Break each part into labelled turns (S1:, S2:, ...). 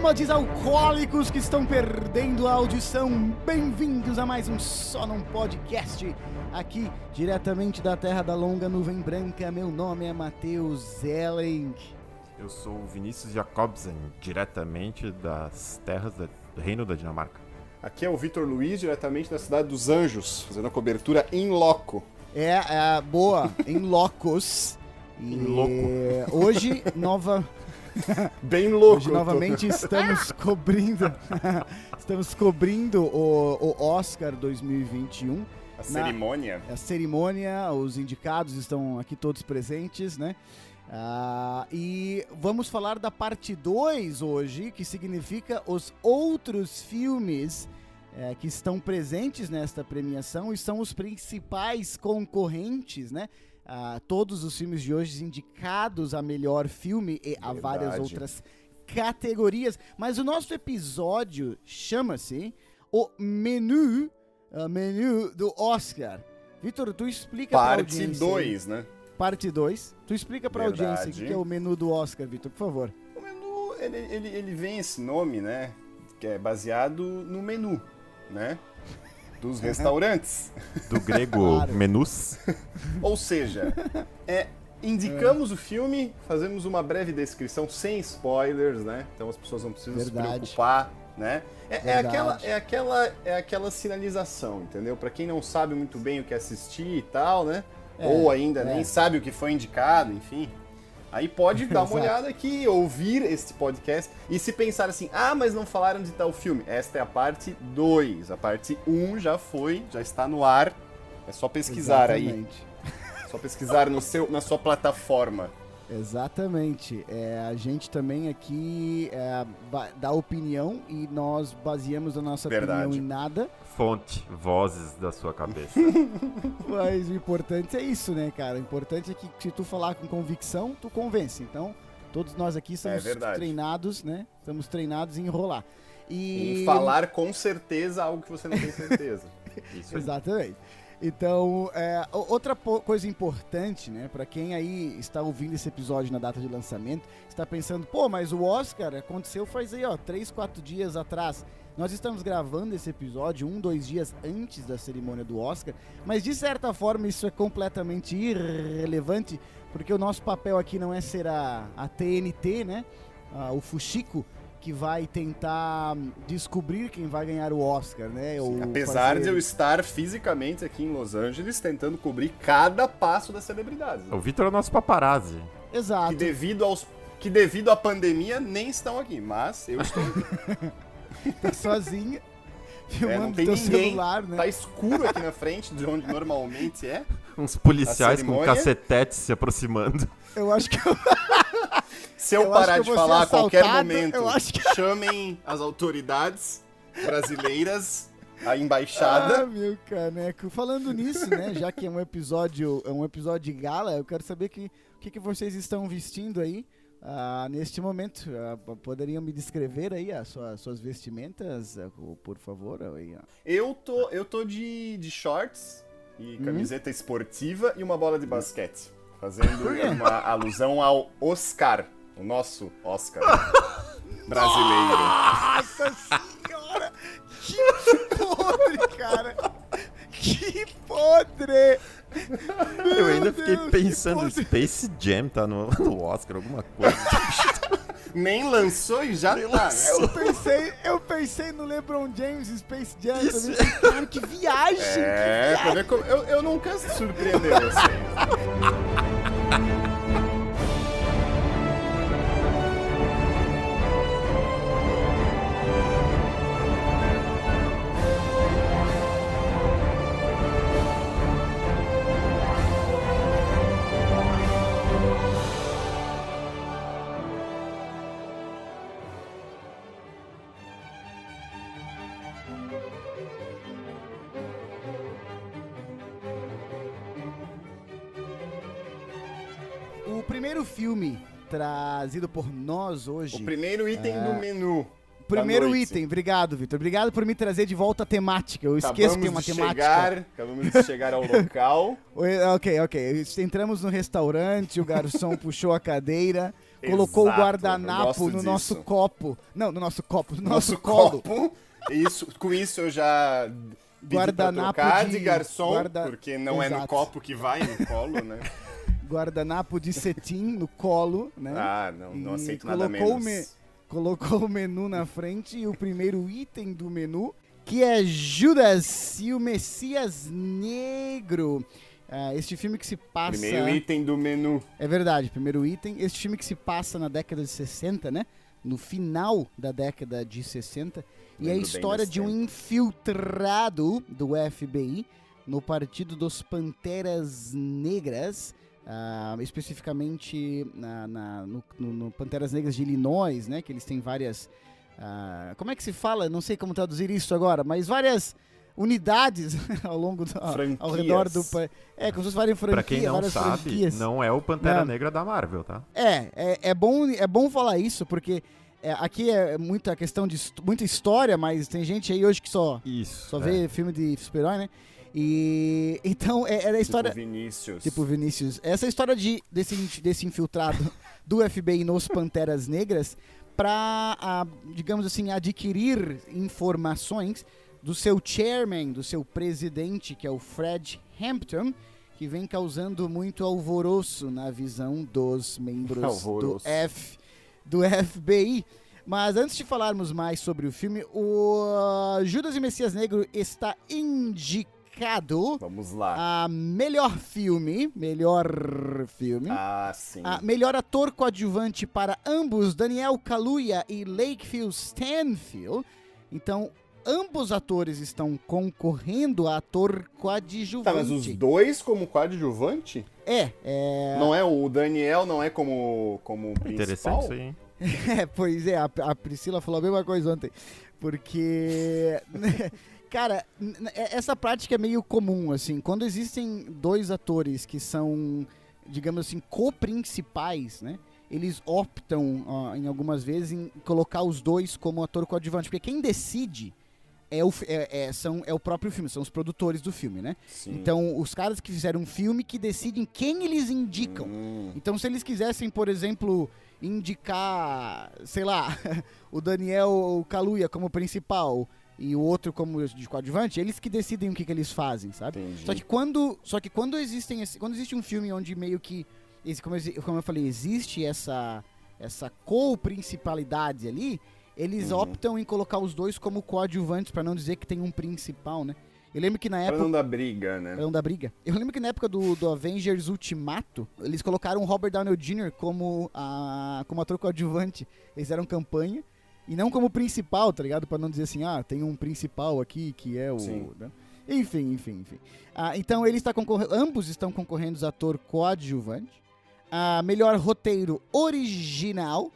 S1: nômades alcoólicos que estão perdendo a audição, bem-vindos a mais um Só Num Podcast, aqui diretamente da Terra da Longa Nuvem Branca. Meu nome é Matheus Zellen.
S2: Eu sou o Vinícius Jacobsen, diretamente das terras do Reino da Dinamarca.
S3: Aqui é o Vitor Luiz, diretamente da cidade dos Anjos, fazendo a cobertura em loco.
S1: É, é boa, em locos. E
S2: Em loco.
S1: hoje, nova,
S3: Bem louco.
S1: Hoje novamente estamos cobrindo estamos cobrindo o, o Oscar 2021.
S3: A cerimônia.
S1: A cerimônia, os indicados estão aqui todos presentes, né? Ah, e vamos falar da parte 2 hoje, que significa os outros filmes eh, que estão presentes nesta premiação e são os principais concorrentes, né? Ah, todos os filmes de hoje indicados a melhor filme e a várias outras categorias. Mas o nosso episódio chama-se O Menu, ah, menu do Oscar. Vitor, tu explica pra
S3: Parte
S1: audiência aí.
S3: 2, né?
S1: Parte 2. Tu explica pra
S3: Verdade.
S1: audiência o que é o menu do Oscar, Vitor, por favor.
S3: O menu, ele, ele, ele vem esse nome, né? Que é baseado no menu, né? Dos restaurantes.
S2: Do grego
S1: Claro.
S2: menus.
S3: Ou seja, é, indicamos o filme, fazemos uma breve descrição sem spoilers, né? Então as pessoas não precisam se
S1: Verdade.
S3: preocupar, né? É, é aquela, é, aquela, é aquela sinalização, entendeu? Pra quem não sabe muito bem o que assistir e tal, né?
S1: É,
S3: Ou ainda
S1: é.
S3: nem sabe o que foi indicado, enfim. Aí pode dar uma olhada aqui, ouvir este podcast e se pensar assim, ah, mas não falaram de tal filme. Esta é a parte 2. A parte 1 um já foi, já está no ar. É só pesquisar aí.
S1: Exatamente.
S3: Só pesquisar no seu, na sua plataforma.
S1: Exatamente. É, a gente também aqui é, dá opinião e nós baseamos a nossa
S3: Verdade.
S1: opinião em nada.
S2: Fonte, vozes da sua cabeça.
S1: Mas o importante é isso, né, cara? O importante é que se tu falar com convicção, tu convence. Então, todos nós aqui somos
S3: verdade.
S1: treinados, né? Estamos treinados em enrolar. E...
S3: Em falar com certeza algo que você não tem certeza.
S1: Exatamente. Então, é, outra coisa importante, né, Pra quem aí está ouvindo esse episódio na data de lançamento, está pensando, pô, mas o Oscar aconteceu faz aí, ó, três, quatro dias atrás. Nós estamos gravando esse episódio um, dois dias antes da cerimônia do Oscar, mas de certa forma isso é completamente irrelevante, porque o nosso papel aqui não é ser a, a TNT, né, ah, o Fuxico, que vai tentar descobrir quem vai ganhar o Oscar, né? ou
S3: Apesar
S1: fazer-
S3: de eu estar fisicamente aqui em Los Angeles tentando cobrir cada passo das celebridades. né?
S2: O Vitor é o nosso paparazzi.
S1: Exato.
S3: Que devido aos que devido à pandemia nem estão aqui, mas eu estou aqui.
S1: tá sozinha,
S3: É,
S1: filmando
S3: não tem
S1: teu
S3: ninguém.
S1: celular, né?
S3: Tá escuro aqui na frente de onde normalmente é.
S2: Uns policiais com cacetetes se aproximando.
S1: Eu acho que eu,
S3: Se eu,
S1: Eu
S3: parar de falar a qualquer momento,
S1: que-
S3: chamem as autoridades brasileiras, a
S1: Ah,
S3: embaixada.
S1: meu caneco. Falando nisso, né? Já que é um episódio, é um episódio de gala, eu quero saber que, o que, que vocês estão vestindo aí ah, neste momento. Ah, poderiam me descrever aí as suas, suas vestimentas, ah, por favor? Aí.
S3: Eu tô, eu tô de, de shorts e
S1: Uhum.
S3: camiseta esportiva e uma bola de basquete. Fazendo uma alusão ao Oscar, o nosso Oscar brasileiro.
S1: Nossa senhora! Que podre, cara! Que podre!
S2: Eu ainda fiquei
S1: Deus,
S2: pensando,
S1: podre.
S2: Space Jam tá no, no Oscar, alguma coisa.
S3: Nem lançou e já tá. né?
S1: Eu pensei, eu pensei no LeBron James Space Jam
S2: Isso.
S1: Cara, que viagem!
S3: É,
S1: que
S3: pra
S1: viagem.
S3: ver como. Eu, eu nunca se surpreender vocês.
S1: Primeiro filme trazido por nós hoje.
S3: O primeiro item
S1: É.
S3: do menu.
S1: primeiro item. Obrigado, Vitor. Obrigado por me trazer de volta a temática. Eu esqueço que tem uma
S3: de
S1: temática.
S3: chegar, acabamos de chegar ao local.
S1: Oi, Ok, ok. Entramos no restaurante, o garçom puxou a cadeira, colocou o
S3: Exato, eu
S1: guardanapo no
S3: disso.
S1: nosso copo. Não, no nosso copo, no
S3: Nosso
S1: nosso, colo.
S3: copo. Isso, com isso eu já
S1: Guardanapo
S3: trocar de,
S1: de-
S3: garçom,
S1: guarda-
S3: porque não é no
S1: Exato.
S3: copo que vai, no colo, né?
S1: Guardanapo de cetim no colo, né?
S3: Ah, não, não aceito nada
S1: colocou
S3: menos.
S1: o me- colocou o menu na frente e o primeiro item do menu, que é Judas e o Messias Negro. Ah, este filme que se passa.
S3: Primeiro item do menu.
S1: É verdade, primeiro item. Este filme que se passa na década de 60, né? No final da década de 60. e é a história de um infiltrado do FBI no Partido dos Panteras Negras. Ah, especificamente na, na- no, no- Panteras Negras de Illinois, né? Que eles têm várias. ah, como é que se fala? Não sei como traduzir isso agora, mas várias unidades ao longo do, ao redor do é como se fosse várias franquias
S2: Pra quem não sabe,
S1: franquias.
S2: não é o Pantera
S1: Não.
S2: Negra da Marvel, tá?
S1: É, é, é bom, é bom falar isso, porque é, aqui é muita questão de muita história, mas tem gente aí hoje que só,
S2: Isso.
S1: só
S2: é.
S1: vê filme de super-herói, né? E então é, era a história.
S3: Tipo Vinícius.
S1: Tipo Vinícius, essa história de, desse, desse infiltrado do FBI nos Panteras Negras para, digamos assim, adquirir informações do seu chairman, do seu presidente, que é o Fred Hampton, que vem causando muito alvoroço na visão dos membros do. F, do FBI. Mas antes de falarmos mais sobre o filme, o ah, Judas e Messias Negro está indicado
S3: Vamos lá.
S1: a melhor filme, melhor filme.
S3: Ah, sim.
S1: A melhor ator coadjuvante para ambos, Daniel Kaluuya e Lakefield Stanfield. Então, ambos atores estão concorrendo a ator coadjuvante.
S3: Tá, mas os dois como coadjuvante?
S1: É, é...
S3: Não é o Daniel, não é como, como principal?
S2: Interessante isso aí, hein?
S1: É, pois é, a, a Priscila falou a mesma coisa ontem. Porque, cara, n- essa prática é meio comum, assim. Quando existem dois atores que são, digamos assim, co-principais, né? Eles optam, ó, em algumas vezes, em colocar os dois como ator coadjuvante. Porque quem decide é o, é, é- são, é o próprio filme, são os produtores do filme, né?
S3: Sim.
S1: Então, os caras que fizeram um filme que decidem quem eles indicam.
S3: Hum,
S1: Então, se eles quisessem, por exemplo, indicar, sei lá, o Daniel Kaluuya como principal e o outro como de coadjuvante, eles que decidem o que, que eles fazem, sabe?
S3: entendi.
S1: Só que quando, só que quando existem, esse- quando existe um filme onde meio que, esse, como, eu- como eu falei, existe essa essa co-principalidade ali, eles
S3: Uhum.
S1: optam em colocar os dois como coadjuvantes pra não dizer que tem um principal, né? Eu lembro que na
S3: Pra
S1: época
S3: não dar briga, né?
S1: Pra não dar briga. Eu lembro que na época do, do Avengers Ultimato, eles colocaram o Robert Downey Jr. como, a, como ator coadjuvante. Eles fizeram campanha. E não como principal, tá ligado? Pra não dizer assim, ah, tem um principal aqui que é o. Né? Enfim, enfim, enfim. Ah, então ele está concorrendo. Ambos estão concorrendo a ator coadjuvante. Ah, melhor roteiro original.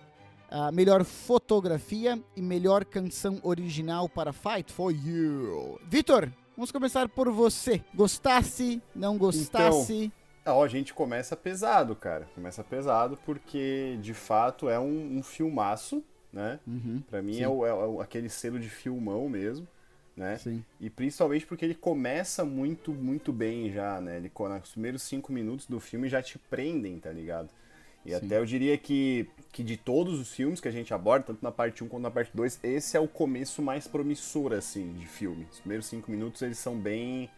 S1: ah, melhor fotografia e melhor canção original para Fight for You. Vitor, vamos começar por você. Gostasse, não gostasse?
S3: Ó, a gente começa pesado, cara. Começa pesado porque, de fato, é um, um filmaço, né?
S1: Uhum,
S3: Pra mim
S1: Sim.
S3: é, o- é aquele selo de filmão mesmo, né?
S1: sim.
S3: E principalmente porque ele começa muito, muito bem já, né? Ele, nos primeiros cinco minutos do filme já te prendem, tá ligado? E
S1: Sim.
S3: até eu diria que, que de todos os filmes que a gente aborda, tanto na parte 1 quanto na parte 2, esse é o começo mais promissor, assim, de filme. Os primeiros cinco minutos, eles são bem...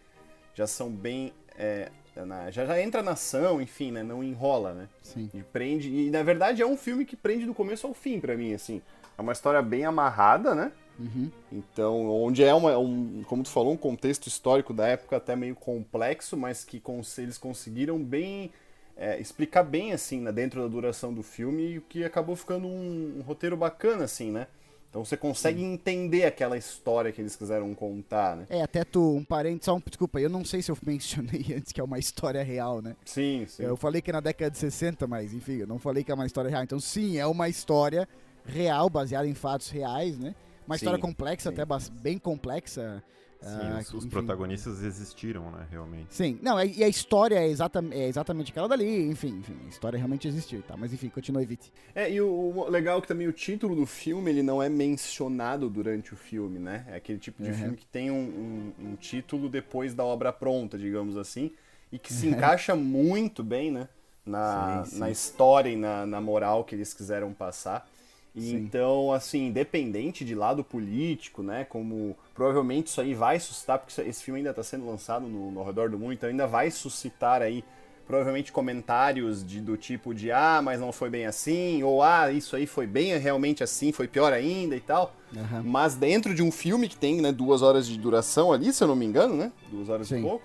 S3: Já são bem... é, na- já, já entra na ação, enfim, né? Não enrola, né?
S1: Sim.
S3: E prende. E na verdade é um filme que prende do começo ao fim pra mim, assim. É uma história bem amarrada, né?
S1: Uhum.
S3: Então, onde é uma, um, como tu falou, um contexto histórico da época até meio complexo, mas que cons- eles conseguiram bem é, explicar bem assim, né, dentro da duração do filme, e o que acabou ficando um, um roteiro bacana, assim, né? Então você consegue entender aquela história que eles quiseram contar, né?
S1: É, até tu, um parente, só um, desculpa, eu não sei se eu mencionei antes que é uma história real, né?
S3: Sim, sim.
S1: Eu falei que é na década de 60, mas enfim, eu não falei que é uma história real. Então, sim, é uma história real, baseada em fatos reais, né? Uma
S3: Sim,
S1: história complexa,
S3: sim.
S1: até bem complexa.
S2: Sim,
S1: Ah,
S2: os,
S1: enfim.
S2: protagonistas existiram, né, realmente.
S1: Sim, não, e a história é, exata, é exatamente aquela dali, enfim, enfim, a história realmente existiu, tá? Mas enfim, continua, Vite.
S3: É, e o, o legal é que também o título do filme ele não é mencionado durante o filme, né? É aquele tipo de
S1: Uhum.
S3: filme que tem um, um- um título depois da obra pronta, digamos assim, e que se encaixa muito bem, né? Na,
S1: Sim, sim.
S3: na história e na, na moral que eles quiseram passar. E
S1: Sim.
S3: então, assim, independente de lado político, né? Como provavelmente isso aí vai suscitar, porque esse filme ainda está sendo lançado no, no redor do mundo, então ainda vai suscitar aí provavelmente comentários de, do tipo de ah, mas não foi bem assim, ou ah, isso aí foi bem realmente assim, foi pior ainda e tal.
S1: Aham.
S3: Mas dentro de um filme que tem né, duas horas de duração ali, se eu não me engano, né? Duas horas
S1: Sim.
S3: e pouco.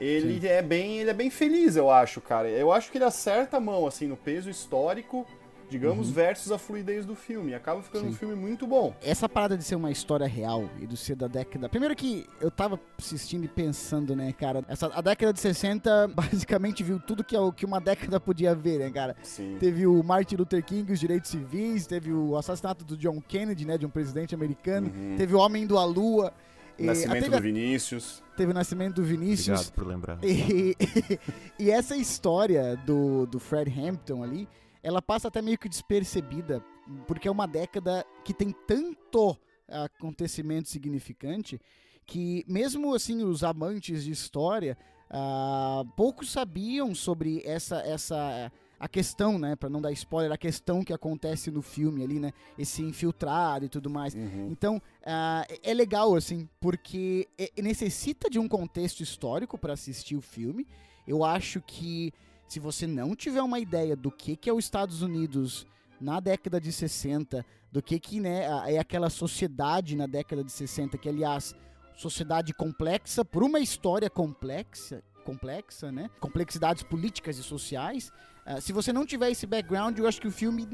S3: Ele é bem, ele é bem feliz, eu acho, cara. Eu acho que ele acerta a mão assim no peso histórico, digamos, versus a fluidez do filme. Acaba ficando um
S1: Uhum. Sim.
S3: filme muito bom.
S1: Essa parada de ser uma história real e de ser da década. Primeiro que eu tava assistindo e pensando, né, cara? Essa, a década de 60 basicamente viu tudo que, é o que uma década podia ver, né, cara?
S3: Sim.
S1: Teve o Martin Luther King, os direitos civis, teve o assassinato do John Kennedy, né, de um presidente americano,
S3: Uhum.
S1: teve o Homem do a Lua, e
S3: Nascimento
S1: teve,
S3: do Vinícius.
S1: teve o nascimento do Vinícius.
S2: Obrigado por lembrar.
S1: E, e essa história do, do Fred Hampton ali, ela passa até meio que despercebida, porque é uma década que tem tanto acontecimento significante que mesmo assim os amantes de história ah, poucos sabiam sobre essa essa a questão, né, Pra não dar spoiler, a questão que acontece no filme ali, né, esse infiltrado e tudo mais.
S3: Uhum.
S1: Então, ah, é legal, assim, porque é- necessita de um contexto histórico para assistir o filme. Eu acho que se você não tiver uma ideia do que, que é os Estados Unidos na década de 60, do que, que né, é aquela sociedade na década de 60, que, aliás, sociedade complexa, por uma história complexa, complexa, né? Complexidades políticas e sociais. Ah, se você não tiver esse background, eu acho que o filme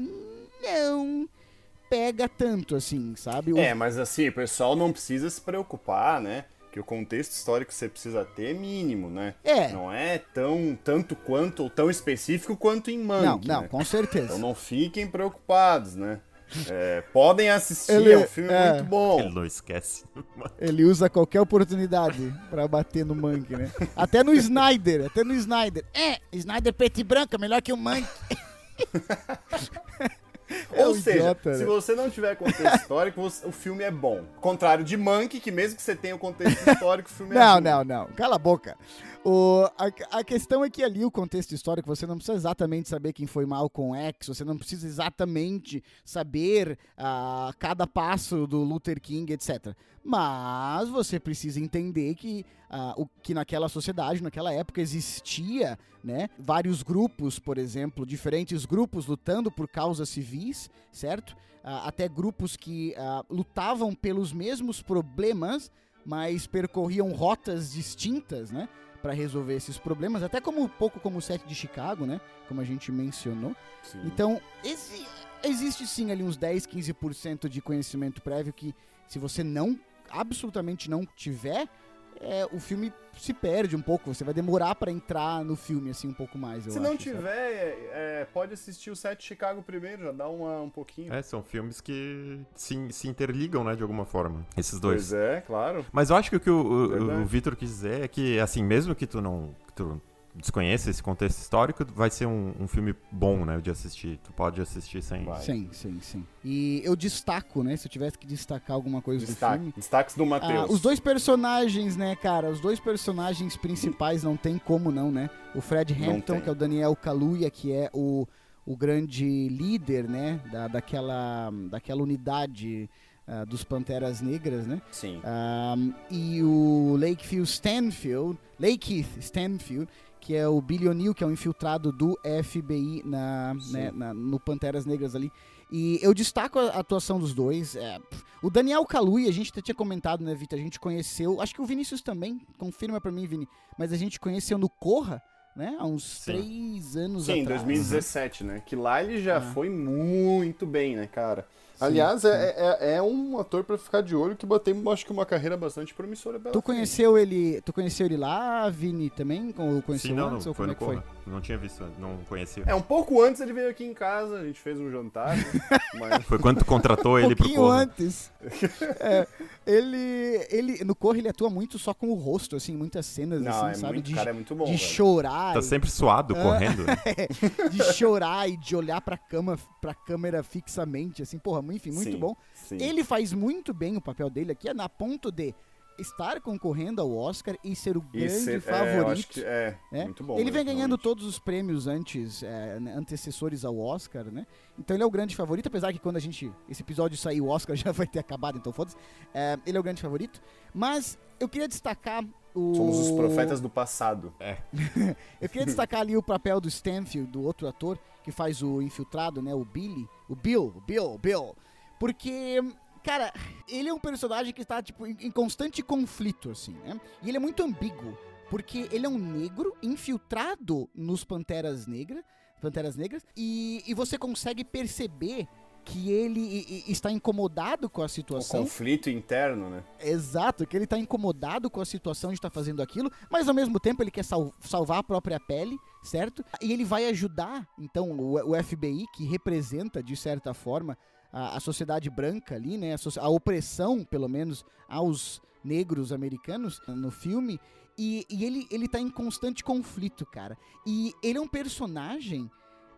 S1: não pega tanto assim, sabe? O-
S3: É, mas assim, o pessoal não precisa se preocupar, né? Que o contexto histórico que você precisa ter é mínimo, né?
S1: É.
S3: Não é tão tanto quanto ou tão específico quanto em
S1: Não,
S3: Mank,
S1: não,
S3: né?
S1: com certeza.
S3: Então não fiquem preocupados, né? É, podem assistir,
S1: Ele-
S3: é um filme
S1: é.
S3: muito bom.
S2: Ele não esquece.
S1: Ele usa qualquer oportunidade pra bater no Mank, né? Até no Snyder, até no Snyder. É, Snyder preto e branco é melhor que o Mank. É
S3: Ou
S1: um
S3: seja,
S1: idiota,
S3: se
S1: né?
S3: você não tiver contexto histórico, você- o filme é bom. Contrário de Mank, que mesmo que você tenha o contexto histórico, o filme é
S1: Não,
S3: ruim.
S1: não, não. Cala a boca. O, a, a questão é que ali o contexto histórico, você não precisa exatamente saber quem foi Malcolm X, você não precisa exatamente saber ah, cada passo do Luther King, etc. Mas você precisa entender que, ah, o, que naquela sociedade, naquela época, existia né, vários grupos, por exemplo, diferentes grupos lutando por causas civis, certo? Ah, até grupos que lutavam pelos mesmos problemas, mas percorriam rotas distintas, né? Para resolver esses problemas, até como um pouco como o set de Chicago, né? Como a gente mencionou.
S3: Sim.
S1: Então, esse- existe sim ali uns 10, 15% de conhecimento prévio que, se você não, absolutamente não tiver, é, o filme se perde um pouco. Você vai demorar para entrar no filme, assim, um pouco mais, eu
S3: Se
S1: acho.
S3: não tiver, é, pode assistir o set Chicago primeiro, já dá uma, um pouquinho.
S2: É, são filmes que se, se interligam, né, de alguma forma. Esses dois.
S3: Pois é, claro.
S2: Mas eu acho que o que o, o- o Vitor quis dizer é que, assim, mesmo que tu não que tu desconheça esse contexto histórico, vai ser um, um filme bom, né, de assistir. Tu pode assistir sem...
S3: Vai.
S1: Sim, sim, sim. E eu destaco, né? Se eu tivesse que destacar alguma coisa do
S3: Destaque,
S1: filme.
S3: destaques do
S1: Ah,
S3: Matheus.
S1: os dois personagens, né, cara? Os dois personagens principais não tem como não, né? O Fred Hampton, que é o Daniel Kaluuya, que é o, o grande líder, né? Da, daquela, daquela unidade ah, dos Panteras Negras, né?
S3: Sim.
S1: Um, e o Lakefield Stanfield, Lakeith Stanfield, que é o Billy O'Neill, que é um infiltrado do FBI na,
S3: Sim.
S1: né, na- no Panteras Negras ali. E eu destaco a atuação dos dois. é, o Daniel Kaluuya, a gente até tinha comentado, né, Vitor? A gente conheceu, acho que o Vinícius também, confirma pra mim, Vini, mas a gente conheceu no Corra, né? Há uns
S2: Sim.
S1: três anos
S3: Sim, em
S1: atrás.
S3: 2017, né? Que lá ele já
S1: Ah.
S3: foi muito bem, né, cara? Aliás, é, é, é, um ator para ficar de olho que bateu, acho que uma carreira bastante promissora.
S1: Tu conheceu ele, tu conheceu ele lá, Vini, também? Ou conheceu
S2: Sim, não,
S1: antes,
S2: não,
S1: ou
S2: foi
S1: como
S2: no
S1: é que foi?
S2: Corra. Não tinha visto, não conhecia.
S3: É, um pouco antes ele veio aqui em casa, a gente fez um jantar. né? mas...
S2: Foi quando tu contratou
S1: Um
S2: ele pro
S1: pouquinho
S2: Corra.
S1: antes. É, ele, ele, no Corre ele atua muito só com o rosto, assim, muitas cenas,
S3: Não,
S1: assim,
S3: é
S1: sabe?
S3: muito,
S1: de
S3: cara, é muito bom.
S1: de
S3: velho.
S1: chorar.
S2: Tá
S1: e-
S2: sempre suado,
S1: Ah.
S2: correndo. né?
S1: de chorar e de olhar pra, cama, pra câmera fixamente, assim, porra, enfim, muito
S3: Sim,
S1: bom.
S3: Sim.
S1: Ele faz muito bem o papel dele aqui, é na ponto de estar concorrendo ao Oscar e ser o
S3: E
S1: grande
S3: ser- é,
S1: favorito.
S3: acho que é,
S1: É.
S3: muito bom.
S1: ele vem
S3: né,
S1: ganhando
S3: realmente.
S1: todos os prêmios antes, é, né, antecessores ao Oscar, né? Então ele é o grande favorito, apesar que quando a gente esse episódio sair o Oscar já vai ter acabado, então foda-se. É, ele é o grande favorito. Mas eu queria destacar o
S3: Somos os profetas do passado.
S1: eu queria destacar ali o papel do Stanfield, do outro ator que faz o infiltrado, né? O Billy. O Bill, o Bill, o Bill. Porque, cara, ele é um personagem que está, tipo, em, constante conflito, assim, né? E ele é muito ambíguo. Porque ele é um negro infiltrado nos Panteras Negras. Panteras Negras. E, e você consegue perceber que ele i- i- está incomodado com a
S3: O
S1: situação.
S3: conflito interno, né?
S1: Exato, que ele tá incomodado com a situação de estar fazendo aquilo, mas ao mesmo tempo ele quer sal- salvar a própria pele, certo? E ele vai ajudar, então, o, FBI, que representa, de certa forma, a, a sociedade branca ali, né? A, a opressão, pelo menos, aos negros americanos no filme. E, e ele, ele tá em constante conflito, cara. E ele é um personagem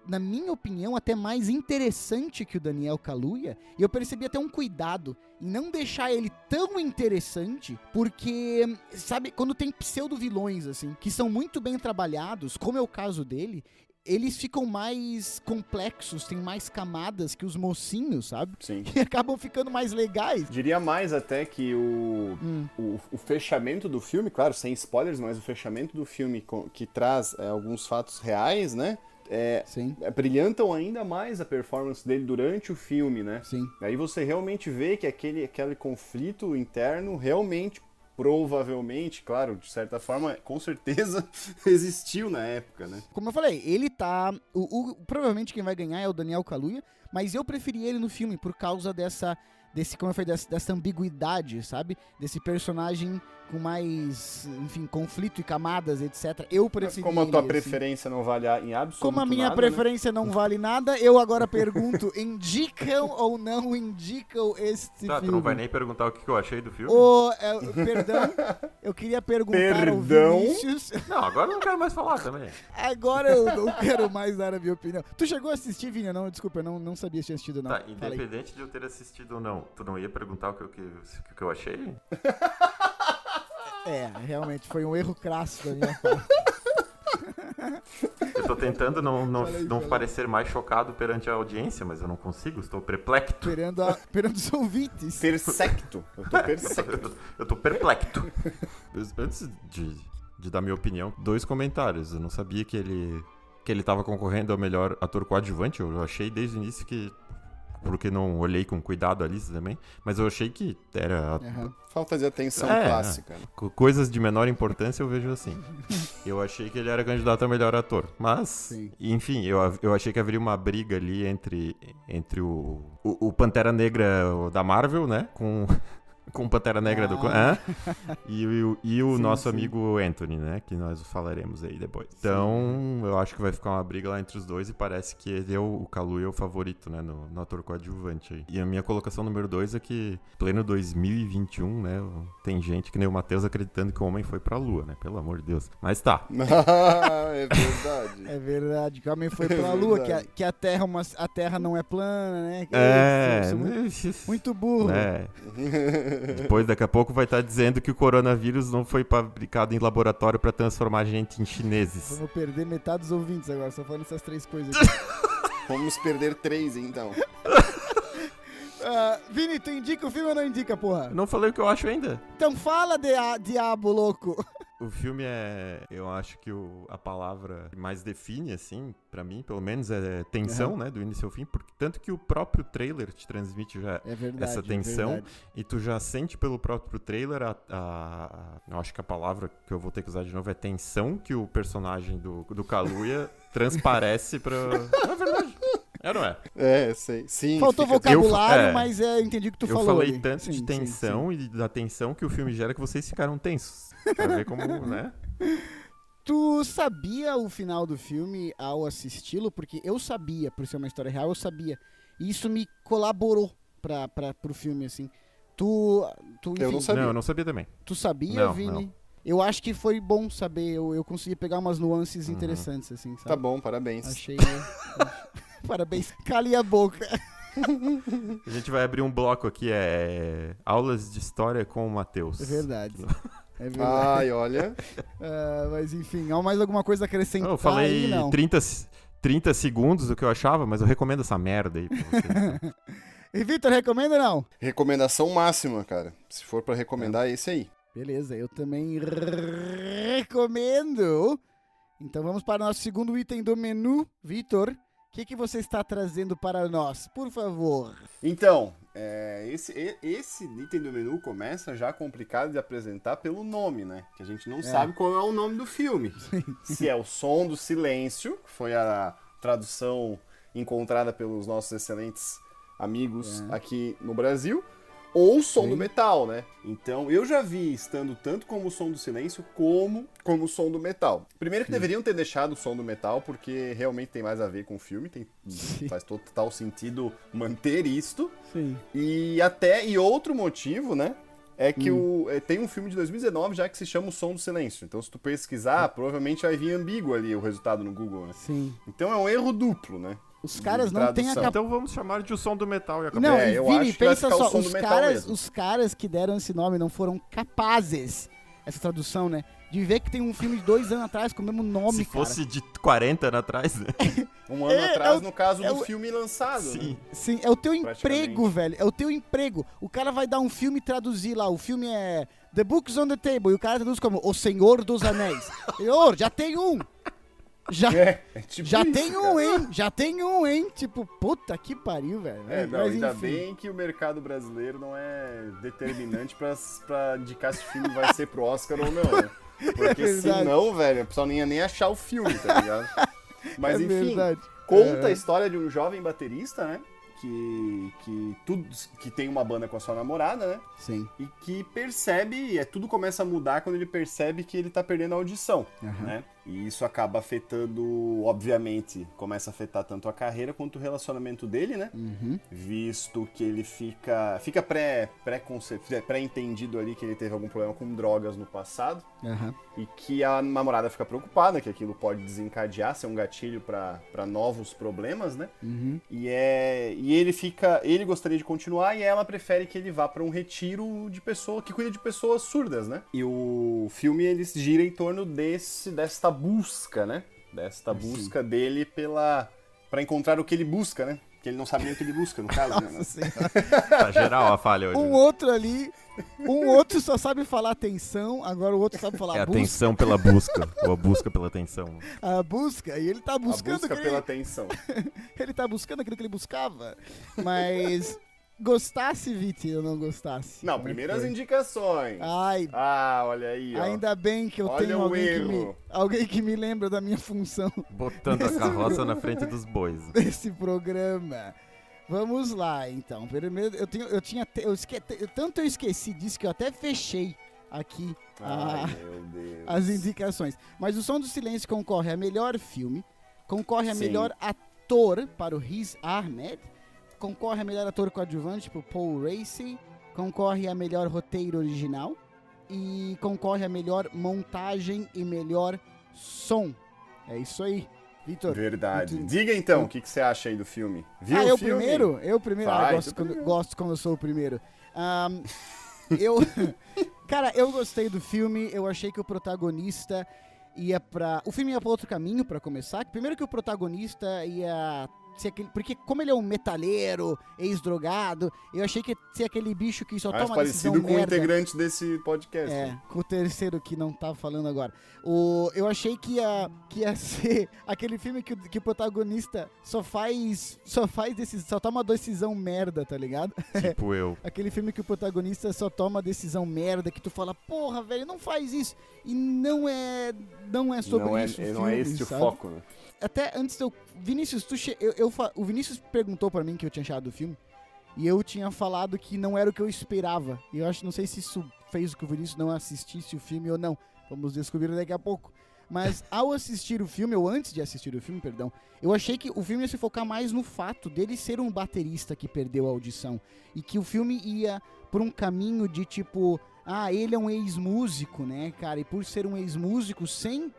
S1: na minha opinião, até mais interessante que o Daniel Kaluuya. E eu percebi até um cuidado em não deixar ele tão interessante, porque, sabe, quando tem pseudo-vilões, assim, que são muito bem trabalhados, como é o caso dele, eles ficam mais complexos, têm mais camadas que os mocinhos, sabe?
S3: Sim.
S1: E acabam ficando mais legais.
S3: Diria mais até que o,
S1: Hum.
S3: o, o fechamento do filme, claro, sem spoilers, mas o fechamento do filme que traz é, alguns fatos reais, né? É,
S1: Sim,
S3: é, brilhantam ainda mais a performance dele durante o filme, né?
S1: sim.
S3: Aí você realmente vê que aquele, aquele conflito interno realmente, provavelmente, claro, de certa forma, com certeza existiu na época, né?
S1: Como eu falei, ele tá. O, o- provavelmente quem vai ganhar é o Daniel Kaluuya, mas eu preferi ele no filme por causa dessa. Desse, como eu falei, dessa, dessa ambiguidade, sabe? Desse personagem com mais, enfim, conflito e camadas, etc. Eu
S3: Mas
S1: preferi
S3: como a tua
S1: ele, assim.
S3: preferência não vale em absoluto
S1: Como a minha
S3: nada, né?
S1: preferência não vale nada, eu agora pergunto: indicam ou não indicam este
S2: Tá, tu
S1: filme?
S2: não vai nem perguntar o que eu achei do filme?
S1: É, perdão, eu queria perguntar ao
S3: Perdão?
S1: Vinícius.
S2: Não, agora eu não quero mais falar também.
S1: Agora eu não quero mais dar a minha opinião. Tu chegou a assistir, Vinha? Não, desculpa, eu não, não sabia se tinha assistido, não.
S2: Tá, independente de eu ter assistido ou não, tu não ia perguntar o que, eu- que, o que eu achei?
S1: É, realmente, foi um erro crasso da minha parte.
S2: Eu tô tentando não, não, não parecer mais chocado perante a audiência, mas eu não consigo, estou perplexo.
S1: Esperando, a, esperando os ouvintes.
S3: Persecto. Eu tô persecto.
S2: Eu, eu tô perplexo. Antes de, de dar minha opinião, dois comentários. Eu não sabia que ele que ele tava concorrendo ao melhor ator coadjuvante. Eu achei desde o início que porque não olhei com cuidado a lista também, mas eu achei que era
S1: Aham.
S3: Falta de atenção
S2: É,
S3: clássica. né?
S2: co- coisas de menor importância eu vejo assim. Eu achei que ele era candidato a melhor ator, mas
S1: Sim.
S2: enfim, eu, eu achei que haveria uma briga ali entre entre o, o, o Pantera Negra da Marvel, né, com com o Pantera Negra do
S1: Ah.
S2: Hã? e, o- e o
S1: Sim,
S2: nosso
S1: sim.
S2: amigo Anthony, né? Que nós falaremos aí depois. Então, eu acho que vai ficar uma briga lá entre os dois e parece que ele é o, o Kalu é o favorito, né? No, no ator coadjuvante aí. E a minha colocação número dois é que, pleno 2021, né? Tem gente que nem o Matheus acreditando que o homem foi pra lua, né? Pelo amor de Deus. Mas tá.
S3: é verdade.
S1: É verdade, que o homem foi pra lua, que a, que a, terra, é uma, a terra não é plana, né? Que
S2: É.
S1: isso, muito, muito burro.
S2: É. Depois, daqui a pouco, vai estar dizendo que o coronavírus não foi fabricado em laboratório pra transformar a gente em chineses.
S1: Vamos perder metade dos ouvintes agora, só falando essas três coisas aqui.
S3: Vamos perder três, então.
S1: Ah, Vini, tu indica o filme ou não indica, porra?
S2: Não falei o que eu acho ainda.
S1: Então fala, dia, diabo louco.
S2: O filme é. Eu acho que o, a palavra que mais define, assim, pra mim, pelo menos, é tensão, né? Do início ao fim. Porque, tanto que o próprio trailer te transmite já.
S1: É verdade.
S2: Essa
S1: é
S2: tensão.
S1: verdade.
S2: E tu já sente pelo próprio trailer a, a- a- Eu acho que a palavra que eu vou ter que usar de novo é tensão que o personagem do, do Kaluuya transparece pra. É verdade. É, não é?
S3: É, sei. Sim.
S1: Faltou
S3: fica-
S1: vocabulário,
S2: Eu é.
S1: mas é, eu entendi o que tu
S2: eu
S1: falou.
S2: falei
S1: ali.
S2: tanto
S1: Sim,
S2: de
S1: sim,
S2: tensão e da tensão que o filme gera que vocês ficaram tensos. Pra ver como, né?
S1: Tu sabia o final do filme ao assisti-lo? Porque eu sabia, por ser uma história real, eu sabia. E isso me colaborou pra, pra, pro filme, assim. Tu, tu,
S3: Eu não
S1: enfim,
S3: Sabia.
S2: Não, eu não sabia também.
S1: Tu sabia,
S2: Não,
S1: Vini?
S2: não.
S1: Eu acho que foi bom saber. Eu, eu consegui pegar umas nuances
S2: Uhum.
S1: interessantes, assim, sabe?
S3: Tá bom, parabéns.
S1: Achei. Parabéns. Cale a boca.
S2: A gente vai abrir um bloco aqui, é aulas de história com o Matheus.
S1: É verdade. É verdade.
S3: Ai, olha.
S1: Ah, mas enfim, há mais alguma coisa a acrescentar
S2: Eu falei
S1: aí, não?
S2: 30, 30 segundos do que eu achava, mas eu recomendo essa merda aí pra vocês.
S1: E Vitor, recomenda ou não?
S3: Recomendação máxima, cara. Se for pra recomendar, é esse aí.
S1: Beleza, eu também recomendo. Então vamos para o nosso segundo item do menu. Vitor, o que, que você está trazendo para nós? Por favor.
S3: Então, é, esse, esse item do menu começa já complicado de apresentar pelo nome, né? Que a gente não sabe qual é o nome do filme. Se é o Som do Silêncio, que foi a tradução encontrada pelos nossos excelentes amigos aqui no Brasil, ou Som
S1: Sim.
S3: do Metal, né? Então, eu já vi estando tanto como o Som do Silêncio como como o Som do Metal. Primeiro que deveriam ter deixado o Som do Metal, porque realmente tem mais a ver com o filme, tem,
S1: Sim.
S3: faz total sentido manter isto.
S1: Sim.
S3: E até e outro motivo, né? É que
S1: Hum.
S3: o, é, tem um filme de 2019 já que se chama O Som do Silêncio. Então, se tu pesquisar, provavelmente vai vir ambíguo ali o resultado no Google, né?
S1: Sim.
S3: Então é um erro duplo, né?
S1: Os caras não têm a capacidade.
S2: então vamos chamar de o som do metal e.
S1: Não,
S3: É,
S1: e
S3: eu
S1: Vini,
S3: acho que vai
S1: pensa só,
S3: do
S1: os caras, os caras que deram esse nome não foram capazes, essa tradução, né? De ver que tem um filme de dois anos atrás com o mesmo nome,
S2: Se
S1: cara.
S2: fosse de 40 anos atrás, né?
S3: Um ano
S1: É,
S3: atrás,
S1: é o-
S3: no caso
S1: é
S3: do
S1: o-
S3: filme lançado.
S2: Sim.
S3: Né?
S1: Sim, é o teu emprego, velho. É o teu emprego. O cara vai dar um filme e traduzir lá. O filme é The Books on the Table. E o cara traduz como O Senhor dos Anéis. Senhor, já tem um. Já,
S3: É, é tipo
S1: já
S3: isso,
S1: tem
S3: cara.
S1: um, hein? Já tem um, hein? Tipo, puta que pariu, velho.
S3: É, não,
S1: Mas
S3: ainda
S1: enfim.
S3: bem que o mercado brasileiro não é determinante pra, pra indicar se o filme vai ser pro Oscar ou não, né? Porque
S1: É
S3: senão, velho, o pessoal nem ia nem achar o filme, tá ligado? Mas
S1: é
S3: enfim,
S1: verdade.
S3: conta
S1: É.
S3: a história de um jovem baterista, né? Que, que, tudo, que tem uma banda com a sua namorada, né?
S1: Sim.
S3: E que percebe, é, tudo começa a mudar quando ele percebe que ele tá perdendo a audição,
S1: Aham.
S3: né? E isso acaba afetando, obviamente, começa a afetar tanto a carreira quanto o relacionamento dele, né?
S1: Uhum.
S3: Visto que ele fica, fica pré, pré, pré-entendido ali que ele teve algum problema com drogas no passado
S1: Aham.
S3: e que a namorada fica preocupada que aquilo pode desencadear, ser um gatilho pra pra novos problemas, né?
S1: Uhum.
S3: E é e ele fica, ele gostaria de continuar e ela prefere que ele vá pra um retiro de pessoa que cuida de pessoas surdas, né? E o filme ele gira em torno desse desta busca, né? Desta busca dele pela para encontrar o que ele busca, né? Que ele não sabe nem o que ele busca, no caso, né?
S1: Nossa Senhora.
S2: Tá geral a falha hoje.
S1: Um
S2: né?
S1: outro ali, um outro só sabe falar atenção, agora o outro sabe falar
S2: É a
S1: busca,
S2: atenção pela busca, ou a busca pela atenção.
S1: a busca, e ele tá
S3: A
S1: buscando
S3: busca
S1: aquele-
S3: pela atenção.
S1: ele tá buscando aquilo que ele buscava. Mas gostasse, Viti, ou não gostasse?
S3: Não,
S1: Como
S3: primeiro
S1: que
S3: as
S1: foi?
S3: indicações.
S1: Ai,
S3: Ah, olha aí, ó.
S1: ainda bem que eu
S3: Olha
S1: tenho alguém que, me,
S3: erro.
S1: alguém que me lembra da minha função
S2: Botando a carroça na frente dos bois.
S1: desse programa. Vamos lá, então. Primeiro, eu, tenho, eu tinha. Eu esque, tanto eu esqueci disso que eu até fechei aqui a-
S3: Ai, meu Deus.
S1: as indicações. Mas o Som do Silêncio concorre a melhor filme, concorre a
S3: Sim.
S1: melhor ator para o Riz Ahmed, concorre a melhor ator coadjuvante para o Paul Racy, concorre a melhor roteiro original e concorre a melhor montagem e melhor som. É isso aí, Vitor.
S3: Verdade.
S1: muito-
S3: Diga então, o que, que você acha aí do filme? Viu
S1: ah, eu
S3: filme?
S1: primeiro? Eu primeiro. Ah,
S3: Vai,
S1: gosto,
S3: tu
S1: quando,
S3: primeiro.
S1: gosto quando eu sou o primeiro. Ahn, eu. Cara, eu gostei do filme. Eu achei que o protagonista ia pra. O filme ia pra outro caminho, pra começar. Primeiro que o protagonista ia. Ser aquele, porque como ele é um metalheiro, ex-drogado, eu achei que ia ser aquele bicho que só toma decisão
S3: parecido com o
S1: merda.
S3: integrante desse podcast.
S1: É, com o terceiro que não tá falando agora. O, eu achei que ia, que ia ser aquele filme que, o- que o protagonista só faz. Só faz decisão, só toma decisão merda, tá ligado?
S2: Tipo eu.
S1: Aquele filme que o protagonista só toma decisão merda, que tu fala, porra, velho, não faz isso. E não é. Não é sobre
S3: não é,
S1: isso. o
S3: não é
S1: filme,
S3: este o
S1: sabe?
S3: foco, né?
S1: Até antes eu. Vinícius, tu che- eu, eu fa- o Vinícius perguntou pra mim o que eu tinha achado do filme. E eu tinha falado que não era o que eu esperava. E eu acho, não sei se isso fez com que o Vinícius não assistisse o filme ou não. Vamos descobrir daqui a pouco. Mas ao assistir o filme, ou antes de assistir o filme, perdão, eu achei que o filme ia se focar mais no fato dele ser um baterista que perdeu a audição. E que o filme ia por um caminho de tipo, ah, ele é um ex-músico, né, cara? E por ser um ex-músico sem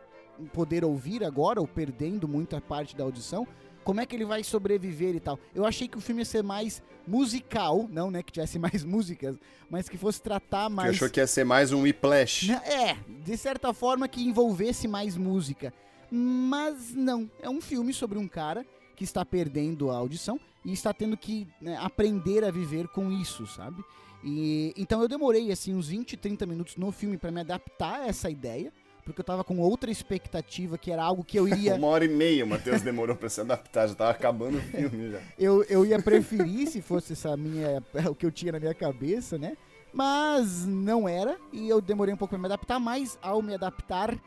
S1: poder ouvir agora, ou perdendo muita parte da audição, como é que ele vai sobreviver e tal. Eu achei que o filme ia ser mais musical, não, né, que tivesse mais músicas, mas que fosse tratar
S3: Que
S1: mais...
S3: achou que ia ser mais um Whiplash.
S1: Né, É, de certa forma que envolvesse mais música. Mas não, é um filme sobre um cara que está perdendo a audição e está tendo que né, aprender a viver com isso, sabe? E então eu demorei assim uns 20, 30 minutos no filme para me adaptar a essa ideia, porque eu tava com outra expectativa que era algo que eu iria
S3: Uma hora e meia o Matheus demorou pra se adaptar, já tava acabando o filme já.
S1: eu, eu ia preferir se fosse essa minha o que eu tinha na minha cabeça, né? Mas não era e eu demorei um pouco pra me adaptar, mas ao me adaptar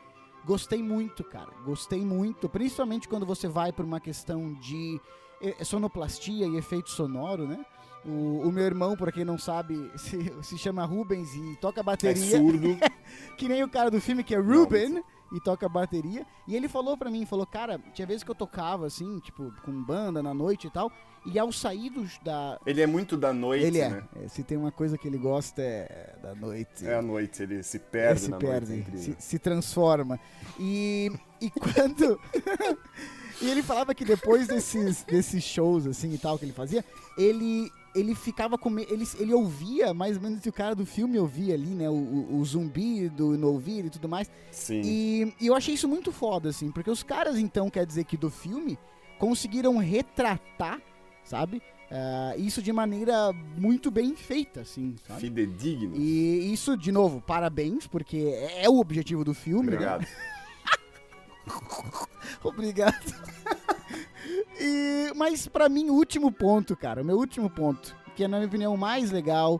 S1: gostei muito, cara. Gostei muito, principalmente quando você vai por uma questão de eh, sonoplastia e efeito sonoro, né? O, o meu irmão, pra quem não sabe, se, se chama Rubens e toca
S3: É
S1: bateria
S3: surdo.
S1: que nem o cara do filme que é Ruben e toca bateria. E ele falou pra mim, falou, cara, tinha vezes que eu tocava assim, tipo, com banda na noite e tal, e ao sair dos, da.
S3: Ele é muito da noite,
S1: ele é,
S3: né?
S1: é, Se tem uma coisa que ele gosta é da noite.
S3: É a noite, ele se
S1: É,
S3: perde
S1: se
S3: na
S1: perde,
S3: noite. é
S1: se, se transforma. E, e quando. e ele falava que depois desses, desses shows, assim e tal, que ele fazia, ele. Ele ficava com. Ele, ele ouvia mais ou menos o que o cara do filme ouvia ali, né? O, o, o zumbido no ouvido e tudo mais.
S3: Sim.
S1: E, e eu achei isso muito foda, assim, porque os caras, então, quer dizer que do filme conseguiram retratar, sabe? Ah, isso de maneira muito bem feita, assim, sabe?
S3: Fidedigno.
S1: E isso, de novo, parabéns, porque é o objetivo do filme. né?
S3: Obrigado.
S1: E, mas pra mim, o último ponto, cara, o meu último ponto, que é na minha opinião o mais legal,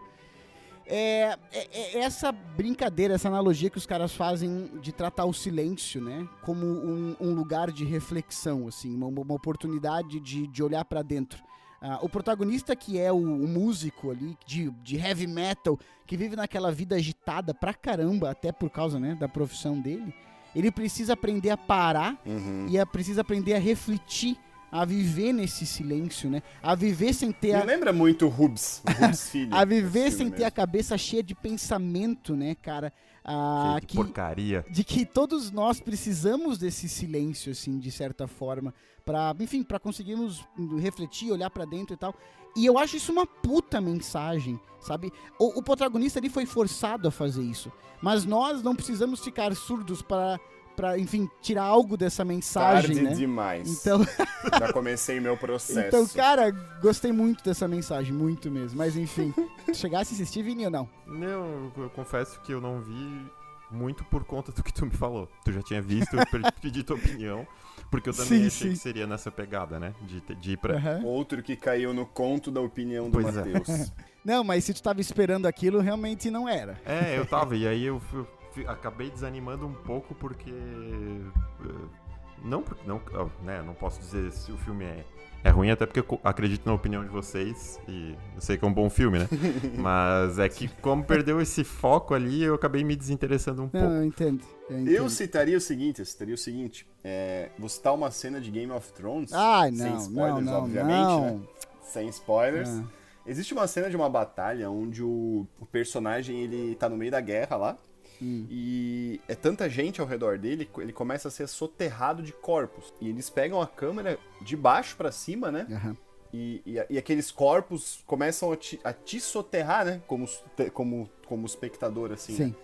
S1: é, é- é essa brincadeira, essa analogia que os caras fazem de tratar o silêncio, né, como um, um lugar de reflexão, assim, uma, uma oportunidade de, de olhar pra dentro. Ah, o protagonista que é o, o músico ali de, de heavy metal, que vive naquela vida agitada pra caramba, até por causa, né, da profissão dele, ele precisa aprender a parar
S3: Uhum.
S1: e a, precisa aprender a refletir, a viver nesse silêncio, né? A viver sem ter
S3: Me
S1: a,
S3: lembra muito o Rubens, o Rubens Filho.
S1: a viver sem ter a
S3: mesmo.
S1: cabeça cheia de pensamento, né, cara? Ah,
S2: que,
S1: que,
S2: porcaria.
S1: de que todos nós precisamos desse silêncio, assim, de certa forma, para, enfim, para conseguirmos refletir, olhar pra dentro e tal. E eu acho isso uma puta mensagem, sabe? O, o protagonista ali foi forçado a fazer isso, mas nós não precisamos ficar surdos para, para, enfim, tirar algo dessa mensagem,
S3: Tarde
S1: né?
S3: demais.
S1: Então,
S3: Já comecei meu processo.
S1: então, cara, gostei muito dessa mensagem, muito mesmo. Mas enfim, chegasse a assistir, Vini ou não?
S2: Não, eu confesso que eu não vi muito por conta do que tu me falou. Tu já tinha visto, eu pedi tua opinião, porque eu também
S1: Sim,
S2: achei
S1: sim.
S2: que seria nessa pegada, né? De, de ir pra.
S1: Aham.
S3: Outro que caiu no conto da opinião do
S2: Pois é.
S3: Matheus.
S1: Não, mas se tu tava esperando aquilo, realmente não era.
S2: É, eu tava, e aí eu fui- acabei desanimando um pouco porque. eh, Não, porque- não, né, não posso dizer se o filme é, é ruim, até porque eu acredito na opinião de vocês e eu sei que é um bom filme, né? Mas é que, como perdeu esse foco ali, eu acabei me desinteressando um
S1: Não,
S2: pouco.
S1: eu entendo. Eu, entendo.
S3: Eu citaria o seguinte, eu citaria o seguinte. É, vou citar uma cena de Game of Thrones. Sem
S1: não, não,
S3: spoilers,
S1: não,
S3: obviamente,
S1: não.
S3: né? Sem spoilers.
S1: Ah.
S3: Existe uma cena de uma batalha onde o, o personagem ele tá no meio da guerra lá.
S1: Hum.
S3: E é tanta gente ao redor dele, ele começa a ser soterrado de corpos. E eles pegam a câmera de baixo pra cima, né?
S1: Aham.
S3: E, e, e aqueles corpos começam a te, a te soterrar, né? Como, como, como espectador, assim. né?
S1: Sim.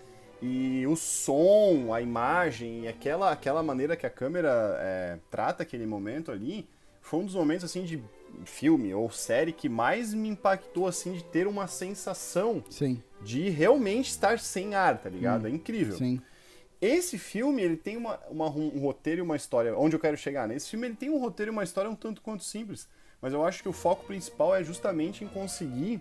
S3: E o som, a imagem, aquela, aquela maneira que a câmera é, trata aquele momento ali, foi um dos momentos, assim, de filme ou série que mais me impactou, assim, de ter uma sensação
S1: Sim,
S3: de realmente estar sem ar, tá ligado? É incrível.
S1: Hum. sim.
S3: Esse filme, ele tem uma, uma- um roteiro e uma história. Onde eu quero chegar, né? Esse filme, ele tem um roteiro e uma história um tanto quanto simples. Mas eu acho que o foco principal é justamente em conseguir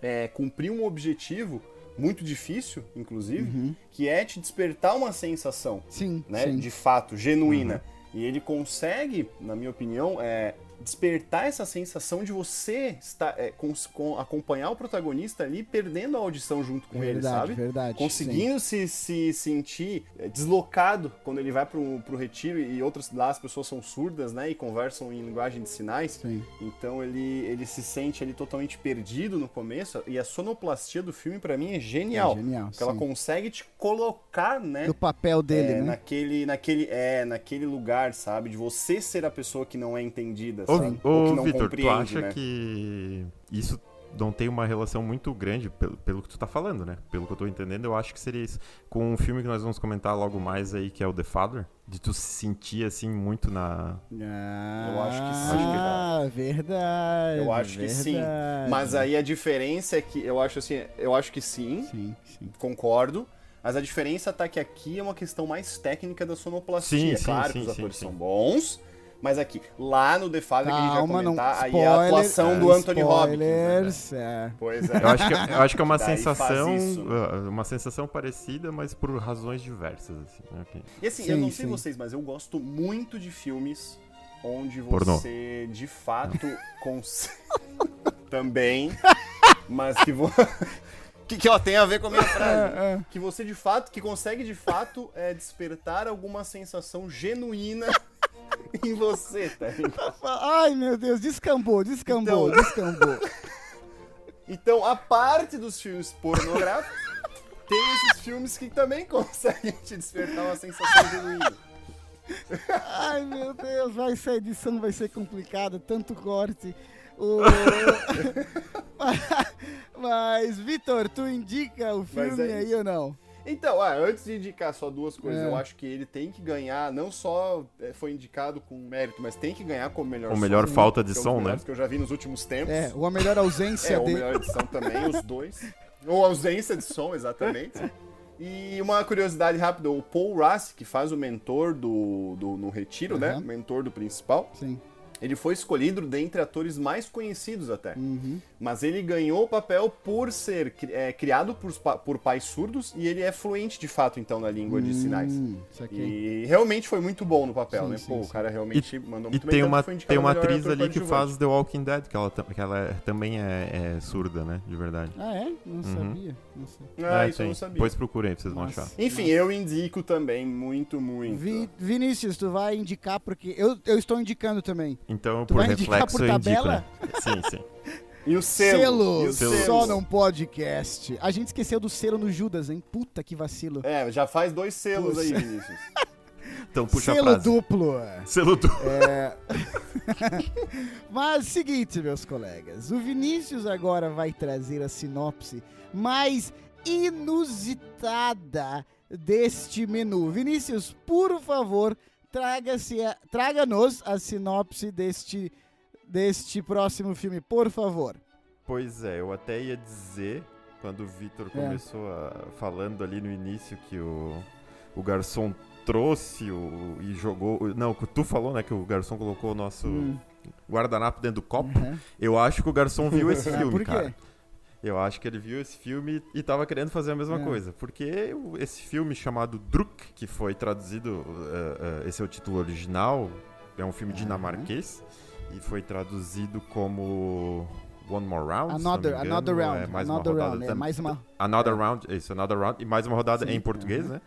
S3: é, cumprir um objetivo muito difícil, inclusive, que é te despertar uma sensação,
S1: Sim,
S3: né?
S1: sim.
S3: De fato, genuína. E ele consegue, na minha opinião, é, despertar essa sensação de você estar, é, com, com, acompanhar o protagonista ali perdendo a audição junto com
S1: verdade,
S3: ele, sabe?
S1: Verdade,
S3: Conseguindo se, se sentir é, deslocado quando ele vai pro, pro retiro e outras lá as pessoas são surdas, né? E conversam em linguagem de sinais.
S1: Sim.
S3: Então ele, ele se sente ali totalmente perdido no começo. E a sonoplastia do filme, para mim, é genial.
S1: É genial.
S3: Porque ela
S1: sim.
S3: consegue te colocar, né?
S1: No papel dele,
S3: é,
S1: né?
S3: naquele, naquele, é, naquele lugar, sabe? De você ser a pessoa que não é entendida,
S2: Ô,
S3: sabe? Ou que
S2: ô
S3: não
S2: Vitor, tu acha
S3: né?
S2: que isso não tem uma relação muito grande pelo, pelo que tu tá falando, né? Pelo que eu tô entendendo, eu acho que seria isso. Com um filme que nós vamos comentar logo mais aí, que é o The Father, de tu se sentir assim muito na.
S1: Ah,
S3: Eu acho que sim.
S1: Ah, verdade.
S3: Eu acho que sim.
S1: verdade.
S3: Mas aí a diferença é que eu acho assim, eu acho que sim,
S1: Sim, sim.
S3: concordo. Mas a diferença tá que aqui é uma questão mais técnica da sonoplastia.
S2: Sim,
S3: É
S2: sim,
S3: claro
S2: sim,
S3: que os
S2: sim,
S3: atores
S2: sim.
S3: são bons, mas aqui, lá no The Father que a gente vai
S1: Calma, não.
S3: comentar, aí é
S1: spoiler-
S3: a atuação do Anthony Hopkins. né?
S1: É.
S3: Pois é.
S2: Eu acho que, eu acho que é uma
S3: Daí
S2: sensação. uh, Uma sensação parecida, mas por razões diversas, assim. né? Ok.
S3: E assim,
S1: Sim,
S3: eu não sei
S1: sim.
S3: vocês, mas eu gosto muito de filmes onde
S2: Pornô.
S3: você de fato consegue. Também, mas que vou. que, que ela tem a ver com a minha frase?
S1: É, é.
S3: Que você de fato, que consegue de fato é, despertar alguma sensação genuína em você, tá ligado?
S1: Ai, meu Deus, descambou, descambou,
S3: Então-
S1: descambou.
S3: Então, a parte dos filmes pornográficos, tem esses filmes que também conseguem te despertar uma sensação genuína.
S1: Ai, meu Deus, vai essa edição vai ser complicada, tanto corte. O... Mas, Vitor, tu indica o
S3: Mas
S1: filme
S3: é
S1: aí ou não?
S3: Então, ah, antes de indicar só duas coisas,
S1: É.
S3: eu acho que ele tem que ganhar, não só é, foi indicado com mérito, mas tem que ganhar como melhor
S2: O
S3: som,
S2: melhor
S1: Sim.
S2: falta de
S3: é
S2: som, né?
S3: que eu já vi nos últimos tempos.
S1: É, ou a melhor ausência
S3: É, ou
S1: de...
S3: melhor edição também, os dois. Ou ausência de som, exatamente. E uma curiosidade rápida, o Paul Rassi, que faz o mentor do, do no Retiro, né?
S1: Aham.
S3: O mentor do principal,
S1: Sim.
S3: ele foi escolhido dentre atores mais conhecidos até.
S1: Uhum.
S3: Mas ele ganhou o papel por ser é, criado por, por pais surdos e ele é fluente de fato, então, na língua de sinais.
S1: Hum, isso aqui.
S3: E realmente foi muito bom no papel,
S1: Sim,
S3: né?
S1: sim,
S3: Pô,
S1: sim.
S3: o cara realmente mandou
S2: E
S3: muito bem.
S2: tem
S3: tanto
S2: uma, tem uma atriz ali que faz The Walking Dead, que ela, que ela é- também é, é surda, né? De verdade.
S1: Ah, é? Não sabia. Não sei.
S3: Ah,
S2: É,
S3: isso eu
S2: tem.
S3: não sabia.
S2: Depois procurem, vocês vão
S1: Nossa.
S2: achar.
S3: Enfim, eu indico também muito, muito.
S1: Vi- Vinícius, tu vai indicar porque eu, eu estou indicando também.
S2: Então,
S1: Tu
S2: por reflexo,
S1: por
S2: eu indico,
S1: tabela?
S2: né? Sim, sim.
S3: E o selo. e o
S2: selo.
S1: só não podcast. A gente esqueceu do selo no Judas, hein? Puta que vacilo.
S3: É, já faz dois selos aí,
S1: Puxa.
S3: Vinícius.
S2: Então puxa
S1: selo
S2: a frase.
S1: duplo.
S2: Selo duplo.
S1: É... Mas seguinte, meus colegas, o Vinícius agora vai trazer a sinopse mais inusitada deste menu. Vinícius, por favor, a- traga-nos a sinopse deste, deste próximo filme, por favor.
S2: Pois é, eu até ia dizer, quando o Vitor
S1: É.
S2: começou a- falando ali no início que o, o garçom trouxe o, e jogou. Não, que tu falou, né? Que o garçom colocou o nosso
S1: Hum.
S2: guardanapo dentro do copo.
S1: Uhum.
S2: Eu acho que o garçom viu esse
S1: Ah,
S2: filme, cara. Eu acho que ele viu esse filme e tava querendo fazer a mesma
S1: É.
S2: coisa. Porque esse filme chamado Druk, que foi traduzido, eh, eh, esse é o título original, é um filme
S1: Aham.
S2: dinamarquês, e foi traduzido como One More Round.
S1: Another,
S2: engano,
S1: another round.
S2: É mais
S1: another
S2: uma rodada
S1: round. É mais uma.
S2: Another
S1: é.
S2: Round, isso, Another Round, e mais uma rodada
S1: Sim,
S2: em português,
S1: aham.
S2: né?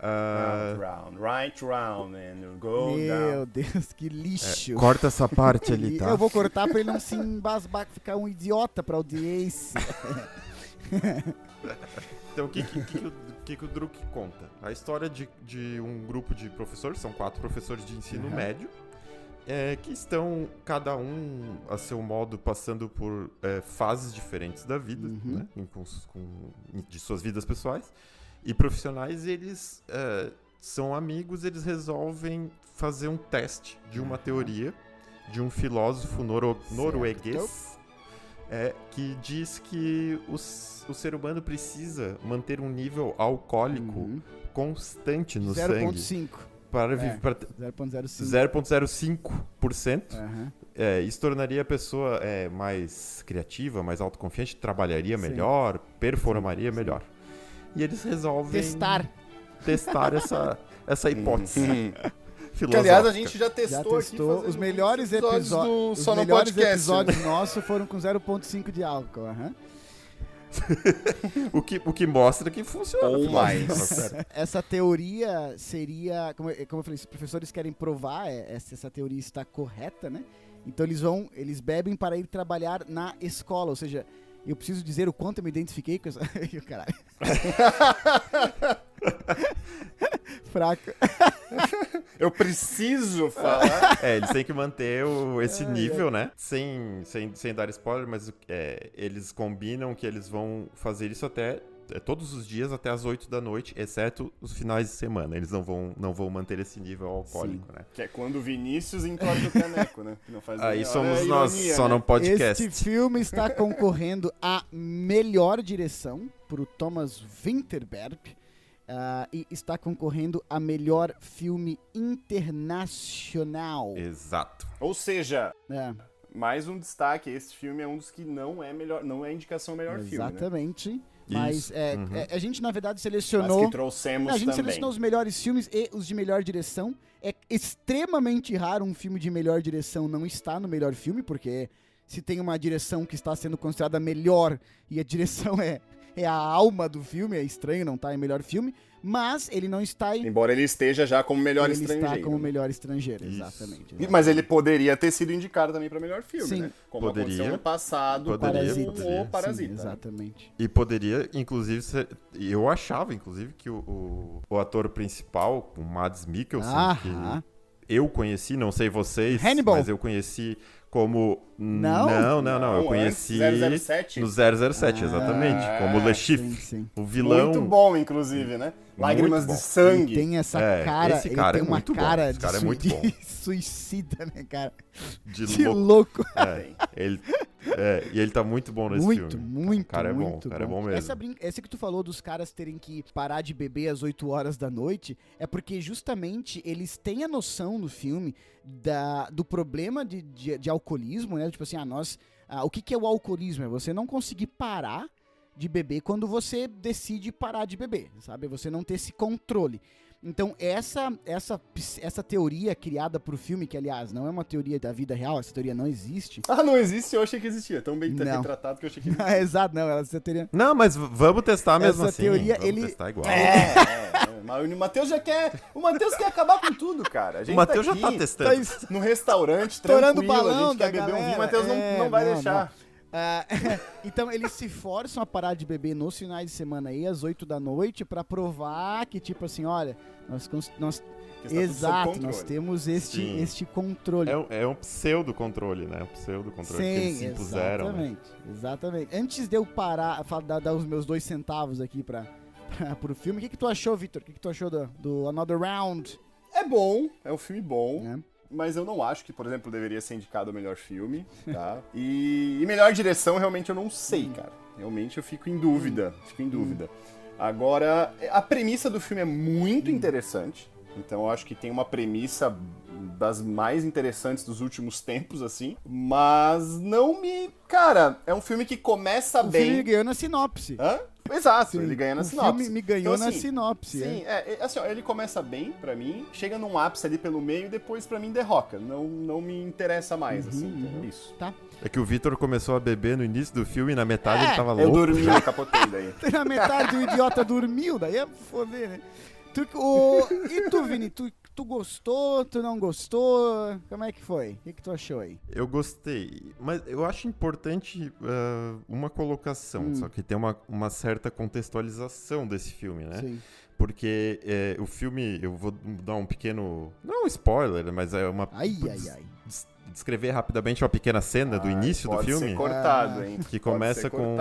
S2: Ah,
S3: round, round, right round, and go
S1: Meu
S3: down.
S1: Deus, que lixo.
S2: corta essa parte ali, tá?
S1: Eu vou cortar pra ele não se embasbar, ficar um idiota pra audiência.
S2: Então, o que, que, que, o- que, que o Druk conta? A história de, de um grupo de professores, são quatro professores de ensino
S1: Uhum.
S2: médio, é, que estão, cada um a seu modo, passando por é, fases diferentes da vida,
S1: Uhum.
S2: né, em- com, com- de suas vidas pessoais e profissionais. Eles é, são amigos, eles resolvem fazer um teste de uma
S1: Uhum.
S2: teoria de um filósofo noro- norueguês é, que diz que o, ser humano precisa manter um nível alcoólico
S1: Uhum.
S2: constante no sangue
S1: 0.5.
S2: para
S1: É.
S2: viver para
S1: 0.05.
S2: 0,05%.
S1: Aham.
S2: É, isso tornaria a pessoa é, mais criativa, mais autoconfiante, trabalharia
S1: Sim.
S2: melhor, performaria
S1: sim.
S2: melhor. E eles resolvem
S1: Testar.
S2: testar essa, essa hipótese.
S3: Que, aliás, a gente já testou,
S1: já testou.
S3: aqui
S1: os melhores
S3: episódios,
S1: episódios,
S3: do
S1: os melhores episódios nossos foram com 0.5 de álcool. Uhum.
S2: o, que, o que mostra que funciona.
S3: Ou mais.
S1: essa teoria seria. Como, como eu falei, os professores querem provar é, essa, essa teoria está correta, né? Então eles vão. Eles bebem para ir trabalhar na escola. Ou seja, eu preciso dizer o quanto eu me identifiquei com essa. Caralho. Fraco.
S3: Eu preciso falar.
S2: É, eles têm que manter o, esse nível, né? Sem, sem, sem dar spoiler, mas é, eles combinam que eles vão fazer isso até é, todos os dias até as 8 da noite, exceto os finais de semana. Eles não vão, não vão manter esse nível alcoólico, Sim. né?
S3: Que é quando o Vinícius entorta o caneco, né?
S2: Não faz Aí somos nós, ironia, só né? no podcast.
S1: Este filme está concorrendo a melhor direção pro Thomas Winterberg. Uh, e está concorrendo a melhor filme internacional.
S2: Exato.
S3: Ou seja, é. mais um destaque, esse filme é um dos que não é melhor, não é indicação melhor
S1: Exatamente.
S3: filme.
S1: Né? Exatamente. Mas é, uhum. é, a gente, na verdade, selecionou. Mas
S3: que trouxemos
S1: a gente
S3: também.
S1: selecionou os melhores filmes e os de melhor direção. É extremamente raro um filme de melhor direção não estar no melhor filme, porque se tem uma direção que está sendo considerada melhor e a direção é é a alma do filme, é estranho não estar tá em melhor filme, mas ele não está em...
S3: Embora ele esteja já como melhor
S1: ele
S3: estrangeiro.
S1: Ele está como melhor estrangeiro, exatamente, exatamente,
S3: Mas ele poderia ter sido indicado também para melhor filme,
S1: Sim.
S3: né?
S2: Como poderia. aconteceu
S3: no passado
S2: poderia,
S3: com poderia. o Parasita. Sim,
S1: exatamente.
S2: E poderia, inclusive, ser... eu achava, inclusive, que o, o, o ator principal, o Mads Mikkelsen, ah que eu conheci, não sei vocês,
S1: Hannibal.
S2: mas eu conheci como.
S1: Não?
S2: Não, não, não. Eu conheci
S3: 007?
S2: no 007, exatamente. Ah, como Le Chiffre, o vilão.
S3: Muito bom, inclusive, né? Lágrimas de sangue.
S1: Ele tem essa é, cara, esse cara ele tem é uma cara
S2: bom. Esse cara é muito bom.
S1: suicida, né, cara?
S2: De,
S1: de
S2: louco.
S1: louco.
S2: É, ele, é, e ele tá muito bom nesse
S1: muito,
S2: filme.
S1: Muito, muito,
S2: O cara é bom, o cara é bom mesmo.
S1: Essa, brin... essa que tu falou dos caras terem que parar de beber às 8 horas da noite é porque justamente eles têm a noção no filme da, do problema de, de, de alcoolismo, né? Tipo assim, ah, nós... Ah, o que, que é o alcoolismo? É você não conseguir parar de beber quando você decide parar de beber, sabe? Você não ter esse controle. Então, essa essa essa teoria criada pro filme, que aliás não é uma teoria da vida real, essa teoria não existe.
S3: Ah, não existe? Eu achei que existia. Tão bem não. retratado que eu achei que existia.
S1: Exato, não, essa teoria.
S2: Não, mas vamos testar mesmo
S1: essa
S2: assim.
S1: teoria,
S2: vamos
S1: ele
S2: testar igual.
S3: É, é, é. Mas o Matheus já quer. O Matheus quer acabar com tudo, cara. o
S2: Matheus
S3: tá
S2: já tá testando.
S3: Tá no restaurante,
S1: Estourando balão
S3: a gente quer beber
S1: galera.
S3: um vinho, o Matheus é, não, não vai não, deixar.
S1: Não. Uh, então eles se forçam a parar de beber nos finais de semana aí, às 8 da noite, para provar que, tipo assim, olha, nós. nós exato, nós temos este, este controle.
S2: É um, é um pseudo-controle, né? Um pseudo-controle que eles se impuseram.
S1: Né? Exatamente, né? exatamente. Antes de eu parar, dar, dar os meus dois centavos aqui pra, pra, pro filme, o que, que tu achou, Victor? O que, que tu achou do, do Another Round?
S3: É bom, é um filme bom. É mas eu não acho que, por exemplo, deveria ser indicado o melhor filme, tá? e, e, melhor direção, realmente eu não sei, cara. Realmente eu fico em dúvida, fico em dúvida. Agora, a premissa do filme é muito interessante, então eu acho que tem uma premissa das mais interessantes dos últimos tempos, assim, mas não me... Cara, é um filme que começa
S1: o
S3: bem...
S1: O filme ganhou na sinopse.
S3: Hã? Exato, sim, ele ganha na
S1: o
S3: sinopse.
S1: filme me ganhou
S3: então,
S1: assim, na sinopse.
S3: Sim, é. é. assim, ó, ele começa bem para mim, chega num ápice ali pelo meio e depois para mim derroca. Não, não me interessa mais, uhum, assim, uhum. isso.
S1: Tá.
S2: É que o Vitor começou a beber no início do filme e na metade é, ele tava louco.
S3: Eu dormi, eu capotei daí.
S1: na metade o idiota dormiu, daí é foder, né? Tu, o, e tu, Vini, tu, tu gostou, tu não gostou? Como é que foi? O que, que tu achou aí?
S2: Eu gostei, mas eu acho importante uh, uma colocação, hum. só que tem uma, uma certa contextualização desse filme, né? Sim. Porque é, o filme, eu vou dar um pequeno. Não um spoiler, mas é uma.
S1: Ai, ai, ai.
S2: Descrever rapidamente uma pequena cena ah, do início do filme.
S3: Ser cortado, hein?
S2: Que começa com.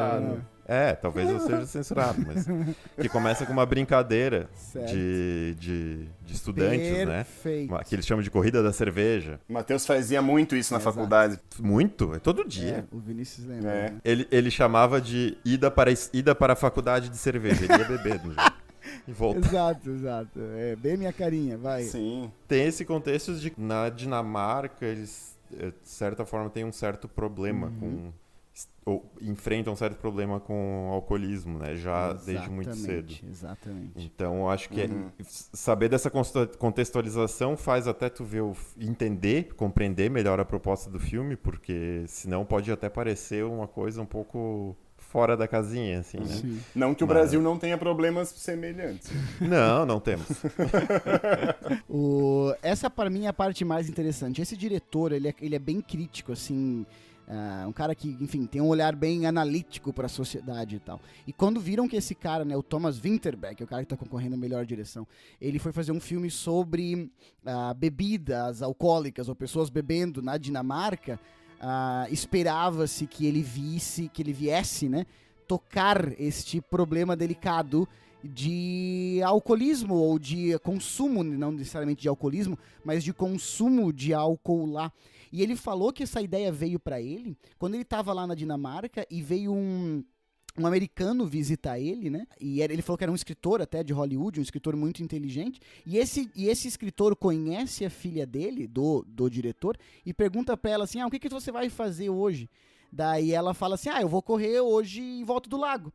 S2: É, talvez eu seja censurado, mas. que começa com uma brincadeira de, de, de, estudantes, né?
S1: Perfeito.
S2: né? Que eles chamam de corrida da cerveja.
S3: O Matheus fazia muito isso na faculdade.
S2: Muito? É todo dia.
S1: É, o Vinícius lembra.
S3: É.
S1: Né?
S2: Ele, ele chamava de ida para, ida para a faculdade de cerveja. Ele ia beber no jogo. E volta.
S1: Exato, exato. É bem minha carinha, vai.
S3: Sim.
S2: Tem esse contexto de na Dinamarca eles, de certa forma, têm um certo problema uhum. com enfrentam um certo problema com o alcoolismo, né? Já exatamente, desde muito cedo.
S1: Exatamente.
S2: Então, eu acho que é uhum. é, saber dessa contextualização faz até tu ver o, entender, compreender melhor a proposta do filme, porque senão pode até parecer uma coisa um pouco fora da casinha, assim, né? Sim.
S3: Não que o Mas... Brasil não tenha problemas semelhantes.
S2: Não, não temos.
S1: o... Essa, para mim, é a parte mais interessante. Esse diretor, ele é, ele é bem crítico, assim... Uh, um cara que, enfim, tem um olhar bem analítico para a sociedade e tal. E quando viram que esse cara, né, o Thomas Winterberg, o cara que está concorrendo a melhor direção, ele foi fazer um filme sobre uh, bebidas alcoólicas ou pessoas bebendo na Dinamarca, uh, esperava-se que ele visse, que ele viesse, né, tocar este problema delicado de alcoolismo ou de consumo, não necessariamente de alcoolismo, mas de consumo de álcool lá. E ele falou que essa ideia veio para ele quando ele estava lá na Dinamarca e veio um um americano visitar ele, né? E ele falou que era um escritor até de Hollywood, um escritor muito inteligente. E esse, e esse escritor conhece a filha dele, do, do diretor, e pergunta para ela assim: ah, o que, que você vai fazer hoje? Daí ela fala assim: ah, eu vou correr hoje em volta do lago.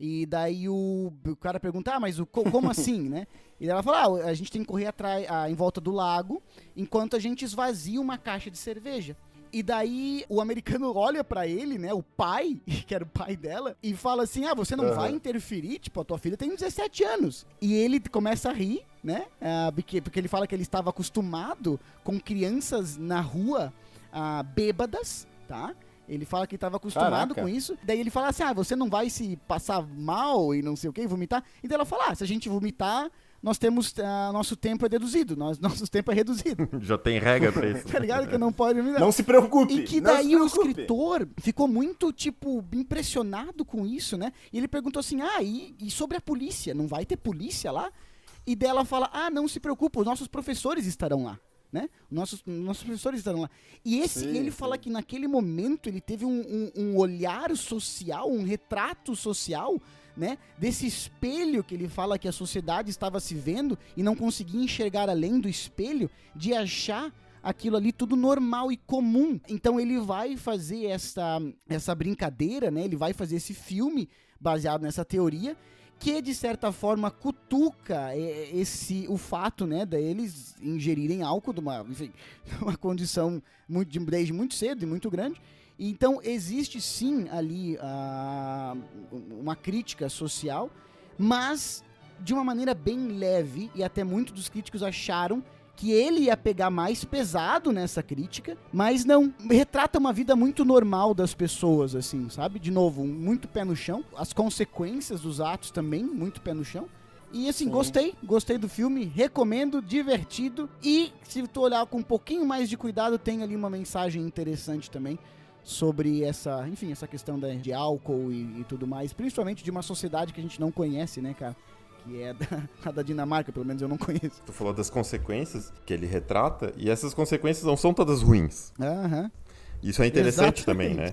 S1: E daí o, o cara pergunta, ah, mas o, como assim, né? E ela fala, ah, a gente tem que correr atrás, ah, em volta do lago, enquanto a gente esvazia uma caixa de cerveja. E daí o americano olha para ele, né, o pai, que era o pai dela, e fala assim: "Ah, você não uhum. vai interferir? Tipo, a tua filha tem 17 anos". E ele começa a rir, né? Uh, porque, porque ele fala que ele estava acostumado com crianças na rua uh, bêbadas, tá? Ele fala que estava acostumado Caraca. com isso. Daí ele fala assim: ah, você não vai se passar mal e não sei o que, vomitar. E daí ela fala: ah, se a gente vomitar, nós temos. Uh, nosso tempo é deduzido, nós, nosso tempo é reduzido.
S2: Já tem regra pra isso.
S1: tá ligado? Que não pode vomitar.
S3: Não se preocupe.
S1: E que daí o escritor ficou muito, tipo, impressionado com isso, né? E ele perguntou assim: ah, e, e sobre a polícia? Não vai ter polícia lá? E dela fala: ah, não se preocupe, os nossos professores estarão lá né? Nossos, nossos professores estavam lá. E esse, sim, ele sim. fala que naquele momento ele teve um, um, um, olhar social, um retrato social, né? Desse espelho que ele fala que a sociedade estava se vendo e não conseguia enxergar além do espelho, de achar aquilo ali tudo normal e comum. Então ele vai fazer essa, essa brincadeira, né? Ele vai fazer esse filme baseado nessa teoria que de certa forma cutuca esse o fato, né, deles ingerirem álcool de uma, enfim, uma condição muito, desde muito cedo e muito grande. Então existe sim ali uma crítica social, mas de uma maneira bem leve e até muitos dos críticos acharam que ele ia pegar mais pesado nessa crítica, mas não. Retrata uma vida muito normal das pessoas, assim, sabe? De novo, muito pé no chão. As consequências dos atos também, muito pé no chão. E assim, Sim. gostei, gostei do filme, recomendo, divertido. E se tu olhar com um pouquinho mais de cuidado, tem ali uma mensagem interessante também sobre essa, enfim, essa questão de, álcool e, e, tudo mais, principalmente de uma sociedade que a gente não conhece, né, cara? Que é da, a da Dinamarca, pelo menos eu não conheço.
S2: Tu falou das consequências que ele retrata, e essas consequências não são todas ruins.
S1: Aham.
S2: Isso é interessante Exatamente. também, né?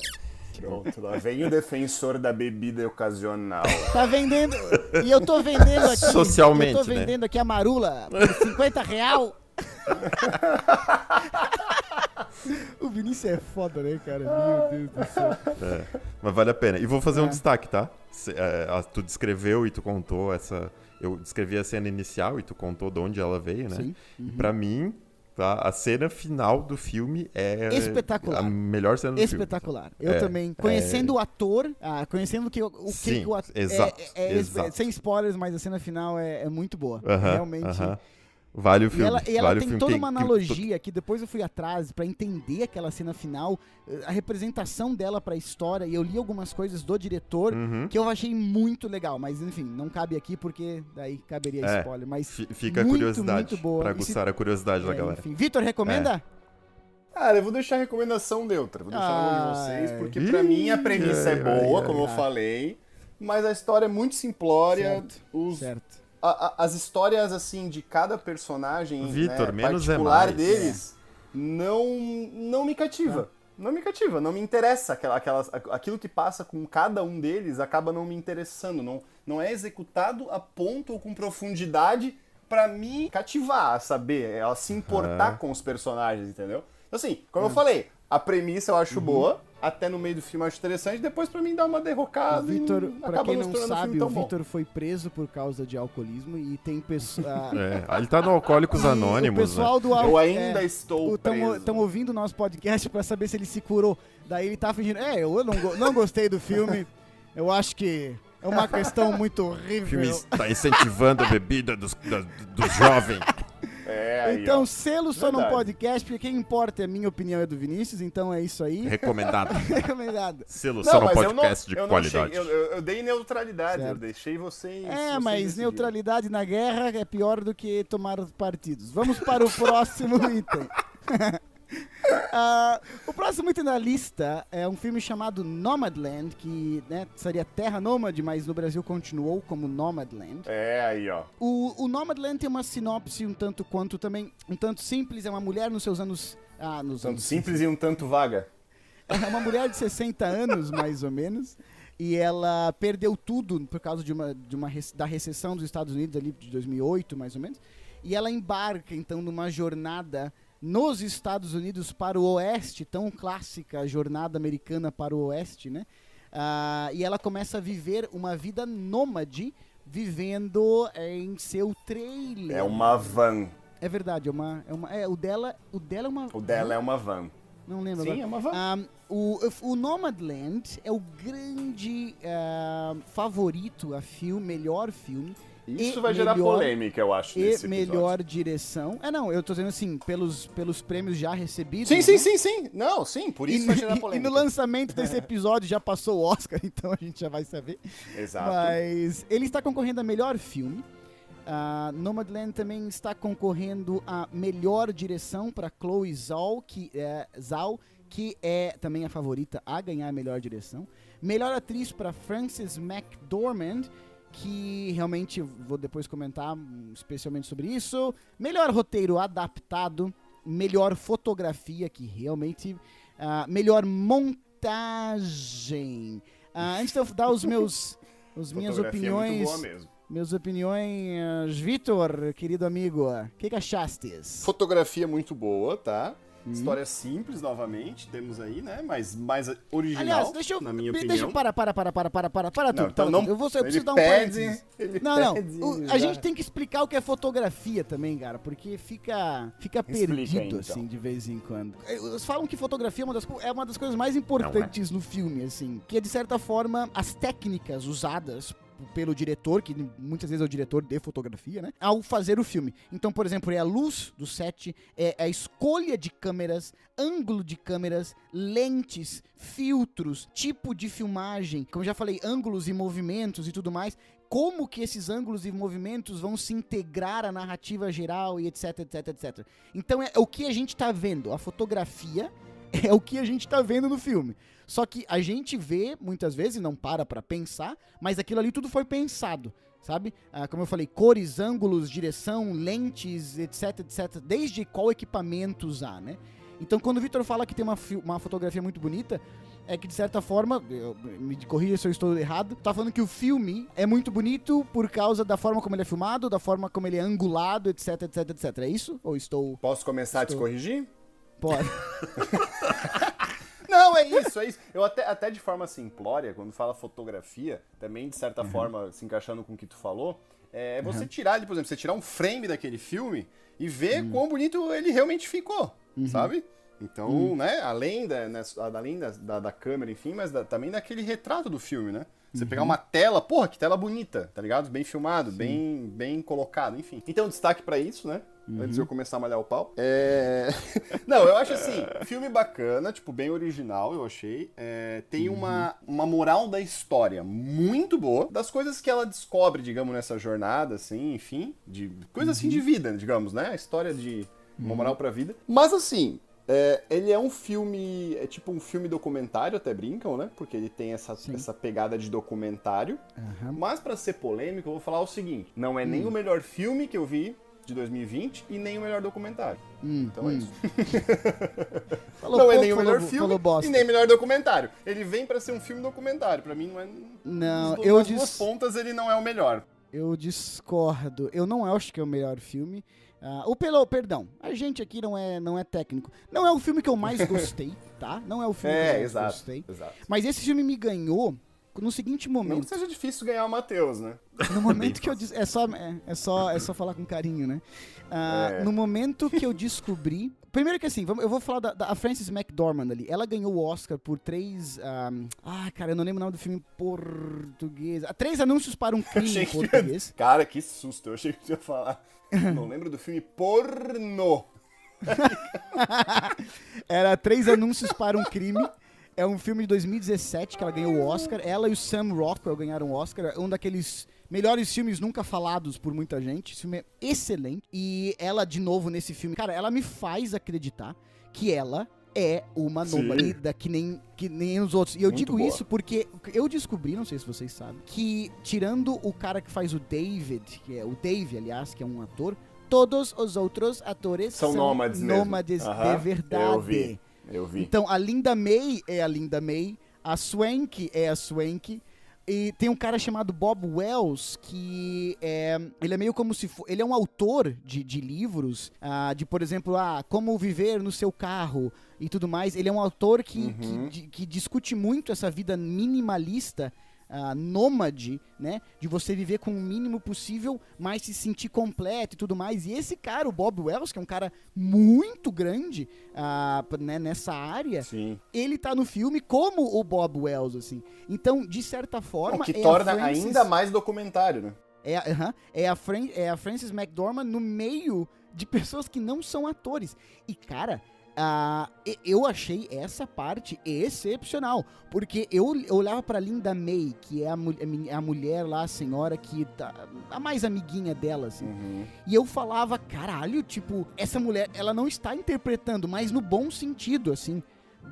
S3: Pronto, lá vem o defensor da bebida ocasional.
S1: Tá vendendo. E eu tô vendendo aqui.
S2: Socialmente.
S1: Eu tô
S2: né?
S1: vendendo né? aqui a marula por 50 real. o Vinícius é foda, né, cara? Meu Deus do céu.
S2: É, mas vale a pena. E vou fazer é. um destaque, tá? É, tu descreveu e tu contou essa. Eu descrevi a cena inicial e tu contou de onde ela veio, né? Sim. Uhum. Pra mim, tá? a cena final do filme é
S1: espetacular.
S2: a melhor cena do
S1: espetacular. filme. Espetacular. Eu é, também. Conhecendo é... o ator, ah, conhecendo que, o que
S2: Sim,
S1: o
S2: ator. Exato, é, é, exato.
S1: Sem spoilers, mas a cena final é, muito boa. Uh -huh, Realmente. Uh -huh.
S2: Vale o filme.
S1: E ela, e ela
S2: vale
S1: tem toda uma analogia que depois eu fui atrás para entender aquela cena final, eh, a representação dela para a história, e eu li algumas coisas do diretor uhum. que eu achei muito legal, mas enfim, não cabe aqui porque daí caberia é, spoiler, mas
S2: fica muito, a curiosidade muito boa. pra aguçar se... a curiosidade é, da galera. Enfim,
S1: Vitor, recomenda?
S3: É. Cara, eu vou deixar a recomendação neutra, vou deixar ah, na mão de vocês, porque para mim a premissa é boa, como eu falei, mas a história é muito simplória,
S1: certo,
S3: os
S1: certo
S3: a, a, as histórias assim de cada personagem
S2: Victor,
S3: né,
S2: menos
S3: particular
S2: é
S3: mais. deles é. não não me cativa. É. Não me cativa, não me interessa aquela, aquelas, aquilo que passa com cada um deles acaba não me interessando, não, não é executado a ponto ou com profundidade para me cativar, saber, ela se importar com os personagens, entendeu? Então, assim, como eu falei, a premissa eu acho uhum. boa, até no meio do filme eu acho interessante, depois pra mim dá uma derrocada. E
S1: pra
S3: acaba
S1: quem
S3: não
S1: sabe, o. Vitor foi preso por causa de alcoolismo e tem pessoas.
S2: É, ele tá no Alcoólicos
S1: o
S2: Anônimos, né?
S1: pessoal do
S3: Eu
S1: Al-
S3: ainda
S1: é,
S3: estou preso.
S1: Estão ouvindo o nosso podcast pra saber se ele se curou. Daí ele tá fingindo, é, eu não, go- não gostei do filme. Eu acho que é uma questão muito
S2: O filme
S1: horrível.
S2: está incentivando a bebida dos, da- dos jovens.
S3: É, aí,
S1: Então,
S3: ó.
S1: selo só num
S3: Verdade.
S1: podcast, porque quem importa é a minha opinião e a do Vinícius, então é isso aí.
S2: Recomendado.
S1: Recomendado.
S2: Selo
S3: Não,
S2: só no
S3: eu não,
S2: podcast de
S3: eu
S2: qualidade.
S3: cheguei- eu, eu- eu dei neutralidade, eu
S1: Certo.
S3: deixei vocês.
S1: É,
S3: vocês
S1: mas
S3: decidirem.
S1: neutralidade na guerra é pior do que tomar partidos. Vamos para o próximo item. Ah, o próximo item da lista é um filme chamado Nomadland, que né, seria Terra Nômade, mas no Brasil continuou como Nomadland.
S3: É, aí, ó.
S1: O, o Nomadland tem uma sinopse um tanto quanto também, um tanto simples, é uma mulher nos seus anos... Ah, nos
S3: Tanto
S1: anos
S3: simples e um tanto vaga.
S1: é uma mulher de 60 anos, mais ou menos, e ela perdeu tudo por causa de uma, de uma da recessão dos Estados Unidos ali de 2008, mais ou menos. E ela embarca então numa jornada nos Estados Unidos para o oeste, tão clássica jornada americana para o oeste, né? Ah, e ela começa a viver uma vida nômade, vivendo eh, em seu trailer.
S3: É uma van.
S1: É verdade, é uma, é uma, é o dela, o dela é uma.
S3: O dela é uma van.
S1: Não lembro
S3: Sim,
S1: agora.
S3: é uma van.
S1: Ah, o, o Nomadland é o grande ah, favorito a filme, melhor filme
S3: Isso vai gerar
S1: melhor-
S3: polêmica, eu acho,
S1: e melhor direção. É, não, eu tô dizendo assim, pelos, pelos prêmios já recebidos.
S3: Sim,
S1: né?
S3: sim, sim, sim. Não, sim, por isso
S1: e,
S3: vai gerar
S1: e- e
S3: polêmica.
S1: no lançamento desse episódio já passou o Oscar, então a gente já vai saber.
S3: Exato.
S1: Mas ele está concorrendo a melhor filme. Ah, Nomadland também está concorrendo a melhor direção para Chloe Zhao, que é, Zhao, que é também a favorita a ganhar a melhor direção. Melhor atriz para Frances McDormand, que realmente vou depois comentar hum, especialmente sobre isso. Melhor roteiro adaptado, melhor fotografia, que realmente ah, melhor montagem. Ah, antes de eu dar os meus os minhas
S3: é muito
S1: opiniões,
S3: boa mesmo.
S1: minhas opiniões, Vitor, querido amigo, o que, que achastes?
S3: Fotografia muito boa, tá?
S1: Hum.
S3: História simples, novamente, temos aí, né? Mas mais original,
S1: Aliás, deixa eu.
S3: na minha
S1: de-
S3: opinião.
S1: Deixa eu para, para, para, para, para, para, para tudo.
S3: Não, então
S1: para
S3: não,
S1: tudo. Eu, vou, eu preciso dar um
S3: pede,
S1: Não, não. o- a
S3: já.
S1: gente tem que explicar o que é fotografia também, cara, porque fica, fica
S3: Explica
S1: perdido,
S3: aí, então.
S1: assim, de vez em quando. Eles falam que fotografia é uma das, é uma das coisas mais importantes no filme, assim, que é, de certa forma, as técnicas usadas pelo diretor, que muitas vezes é o diretor de fotografia, né? Ao fazer o filme. Então, por exemplo, é a luz do set, é a escolha de câmeras, ângulo de câmeras, lentes, filtros, tipo de filmagem, como já falei, ângulos e movimentos e tudo mais. Como que esses ângulos e movimentos vão se integrar à narrativa geral e etc, etc, etc. Então é o que a gente tá vendo. A fotografia é o que a gente tá vendo no filme. Só que a gente vê muitas vezes, não para pra pensar, mas aquilo ali tudo foi pensado, sabe? Ah, como eu falei, cores, ângulos, direção, lentes, etc, etc. Desde qual equipamento usar, né? Então, quando o Victor fala que tem uma, uma fotografia muito bonita, é que de certa forma, eu- me corrija se eu estou errado, tá falando que o filme é muito bonito por causa da forma como ele é filmado, da forma como ele é angulado, etc, etc, etc. É isso? Ou estou.
S3: Posso começar a te
S1: Estou.
S3: corrigir?
S1: Pode.
S3: Não, é isso, é isso. Eu até, até de forma simplória, quando fala fotografia, também de certa
S1: Uhum.
S3: forma, se encaixando com o que tu falou, é você tirar, por exemplo, você tirar um frame daquele filme e ver
S1: Uhum.
S3: quão bonito ele realmente ficou, sabe? Então, né, além, da, né, além da, da, da câmera, enfim, mas da- também daquele retrato do filme, né? Você pegar
S1: Uhum.
S3: uma tela, porra, que tela bonita, tá ligado? Bem filmado, bem, bem colocado, enfim. Então, destaque pra isso, né?
S1: Uhum.
S3: Antes de eu começar a malhar o pau. É... Não, eu acho assim, filme bacana, tipo, bem original, eu achei. É, Tem uma, uma moral da história muito boa, das coisas que ela descobre, digamos, nessa jornada, assim, enfim, de coisa assim de vida, digamos, né? A história de uma moral pra vida. Mas assim, é, ele é um filme, é tipo um filme documentário, até brincam, né? Porque ele tem essa,
S1: Sim.
S3: essa pegada de documentário.
S1: Aham.
S3: Mas pra ser polêmico, eu vou falar o seguinte: não é nem
S1: Hum.
S3: o melhor filme que eu vi de 2020 e nem o melhor documentário.
S1: Hum,
S3: Então é
S1: hum.
S3: isso.
S1: Falou
S3: não é
S1: pouco,
S3: nem o
S1: falou-
S3: melhor filme
S1: falou
S3: e nem o melhor documentário. Ele vem pra ser um filme documentário. Pra mim não é.
S1: Não,
S3: nas
S1: eu dis-
S3: pontas ele não é o melhor.
S1: Eu discordo. Eu não acho que é o melhor filme. Uh, ou pelo, perdão, a gente aqui não é, não é técnico. Não é o filme que eu mais gostei, tá? Não é o filme
S3: é,
S1: que eu mais
S3: exato,
S1: gostei.
S3: Exato.
S1: Mas esse filme me ganhou no seguinte
S3: Não
S1: momento.
S3: que seja difícil ganhar o Matheus, né?
S1: No momento que eu disse. É só, é, é só, é só falar com carinho, né? Ah,
S3: É.
S1: No momento que eu descobri. Primeiro que assim, eu vou falar da, da Frances McDormand ali. Ela ganhou o Oscar por três. ah, ah, cara, eu não lembro o nome do filme em português. Ah, Três anúncios para um crime em
S3: que-
S1: português.
S3: Cara, que susto. Eu achei que você ia falar. Não lembro do filme pornô.
S1: Era Três Anúncios para um Crime. É um filme de 2017 que ela ganhou o Oscar. Ela e o Sam Rockwell ganharam o Oscar. É um daqueles melhores filmes nunca falados por muita gente. Esse filme é excelente. E ela, de novo, nesse filme, cara, ela me faz acreditar que ela é uma nômade que nem, que nem os outros. E eu
S3: Muito
S1: digo
S3: boa.
S1: isso porque eu descobri, não sei se vocês sabem, que tirando o cara que faz o David, que é o Dave, aliás, que é um ator, todos os outros atores
S3: São nômades mesmo.
S1: nômades
S3: Aham,
S1: de verdade.
S3: Eu vi. Eu vi.
S1: Então, a Linda May é a Linda May, a Swank é a Swank, e tem um cara chamado Bob Wells, que é, ele é meio como se for, ele é um autor de, de livros, ah, de, por exemplo, ah, como viver no seu carro e tudo mais. Ele é um autor que,
S3: Uhum.
S1: que, que discute muito essa vida minimalista, ah, nômade, né? De você viver com o mínimo possível, mas se sentir completo e tudo mais. E esse cara, o Bob Wells, que é um cara muito grande p- né, nessa área,
S3: Sim.
S1: ele tá no filme como o Bob Wells, assim. Então, de certa forma.
S3: O que
S1: é
S3: torna
S1: Frances-
S3: ainda mais documentário, né?
S1: É, a- é, a Fran é a Frances McDormand no meio de pessoas que não são atores. E, cara. Ah, eu achei essa parte excepcional, porque eu, olhava pra Linda May, que é a, mu- a meni- a mulher lá, a senhora que tá, a mais amiguinha dela, assim.
S3: Uhum.
S1: E eu falava, caralho, tipo, essa mulher, ela não está interpretando, mas no bom sentido, assim,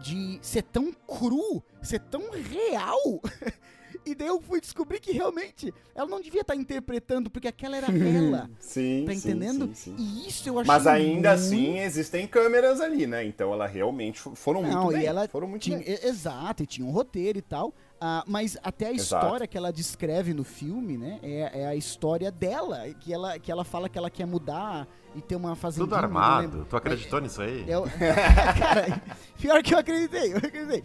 S1: de ser tão cru, ser tão real. e daí eu fui descobrir que realmente ela não devia estar interpretando, porque aquela era ela.
S3: Sim,
S1: Tá
S3: sim,
S1: entendendo?
S3: sim, sim.
S1: E isso eu achei
S3: Mas ainda
S1: muito-
S3: assim existem câmeras ali, né? Então ela realmente fo- foram muito
S1: Não,
S3: bem.
S1: e ela
S3: foram muito
S1: tinha,
S3: bem.
S1: exato, e tinha um roteiro e tal. Ah, mas até a
S3: Exato.
S1: história que ela descreve no filme, né? É, é a história dela. Que ela, que ela fala que ela quer mudar e ter uma fazendinha.
S2: Tudo armado. Tu acreditou nisso aí?
S1: É Cara, pior que eu acreditei, eu acreditei.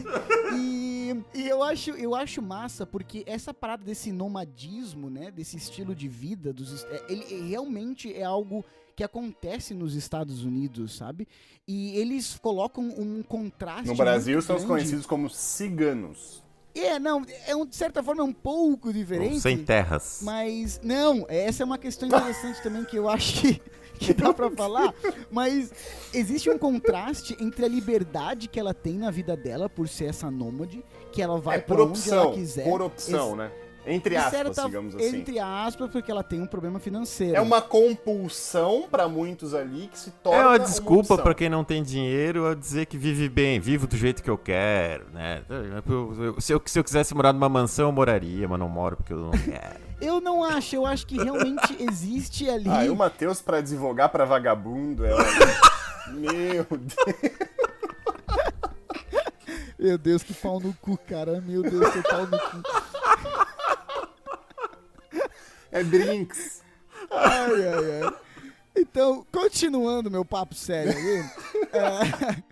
S1: e, e eu acho, eu acho massa porque essa parada desse nomadismo, né, desse estilo de vida, dos, é, ele realmente é algo que acontece nos Estados Unidos, sabe? E eles colocam um contraste
S3: No Brasil são os conhecidos como ciganos.
S1: É, não, é um, de certa forma é um pouco diferente.
S2: Sem terras.
S1: Mas, não, essa é uma questão interessante também que eu acho que, que dá pra falar. Mas existe um contraste entre a liberdade que ela tem na vida dela por ser essa nômade, que ela vai
S3: é
S1: pra
S3: por
S1: onde
S3: opção.
S1: ela quiser.
S3: Por opção, né? Entre aspas,
S1: certa-
S3: digamos assim.
S1: Entre aspas, porque ela tem um problema financeiro.
S3: É uma compulsão pra muitos ali que se torna.
S2: É uma desculpa pra quem não tem dinheiro a dizer que vive bem, vivo do jeito que eu quero, né? Se eu, se eu quisesse morar numa mansão, eu moraria, mas não moro porque eu não quero.
S1: Eu não acho, eu acho que realmente existe ali.
S3: Ah, e o Matheus pra advogar pra vagabundo é. Meu Deus.
S1: Meu Deus, que pau no cu, cara. Meu Deus, que pau no cu.
S3: É Brinks.
S1: Ai, ai, ai. Então, continuando meu papo sério aí, é,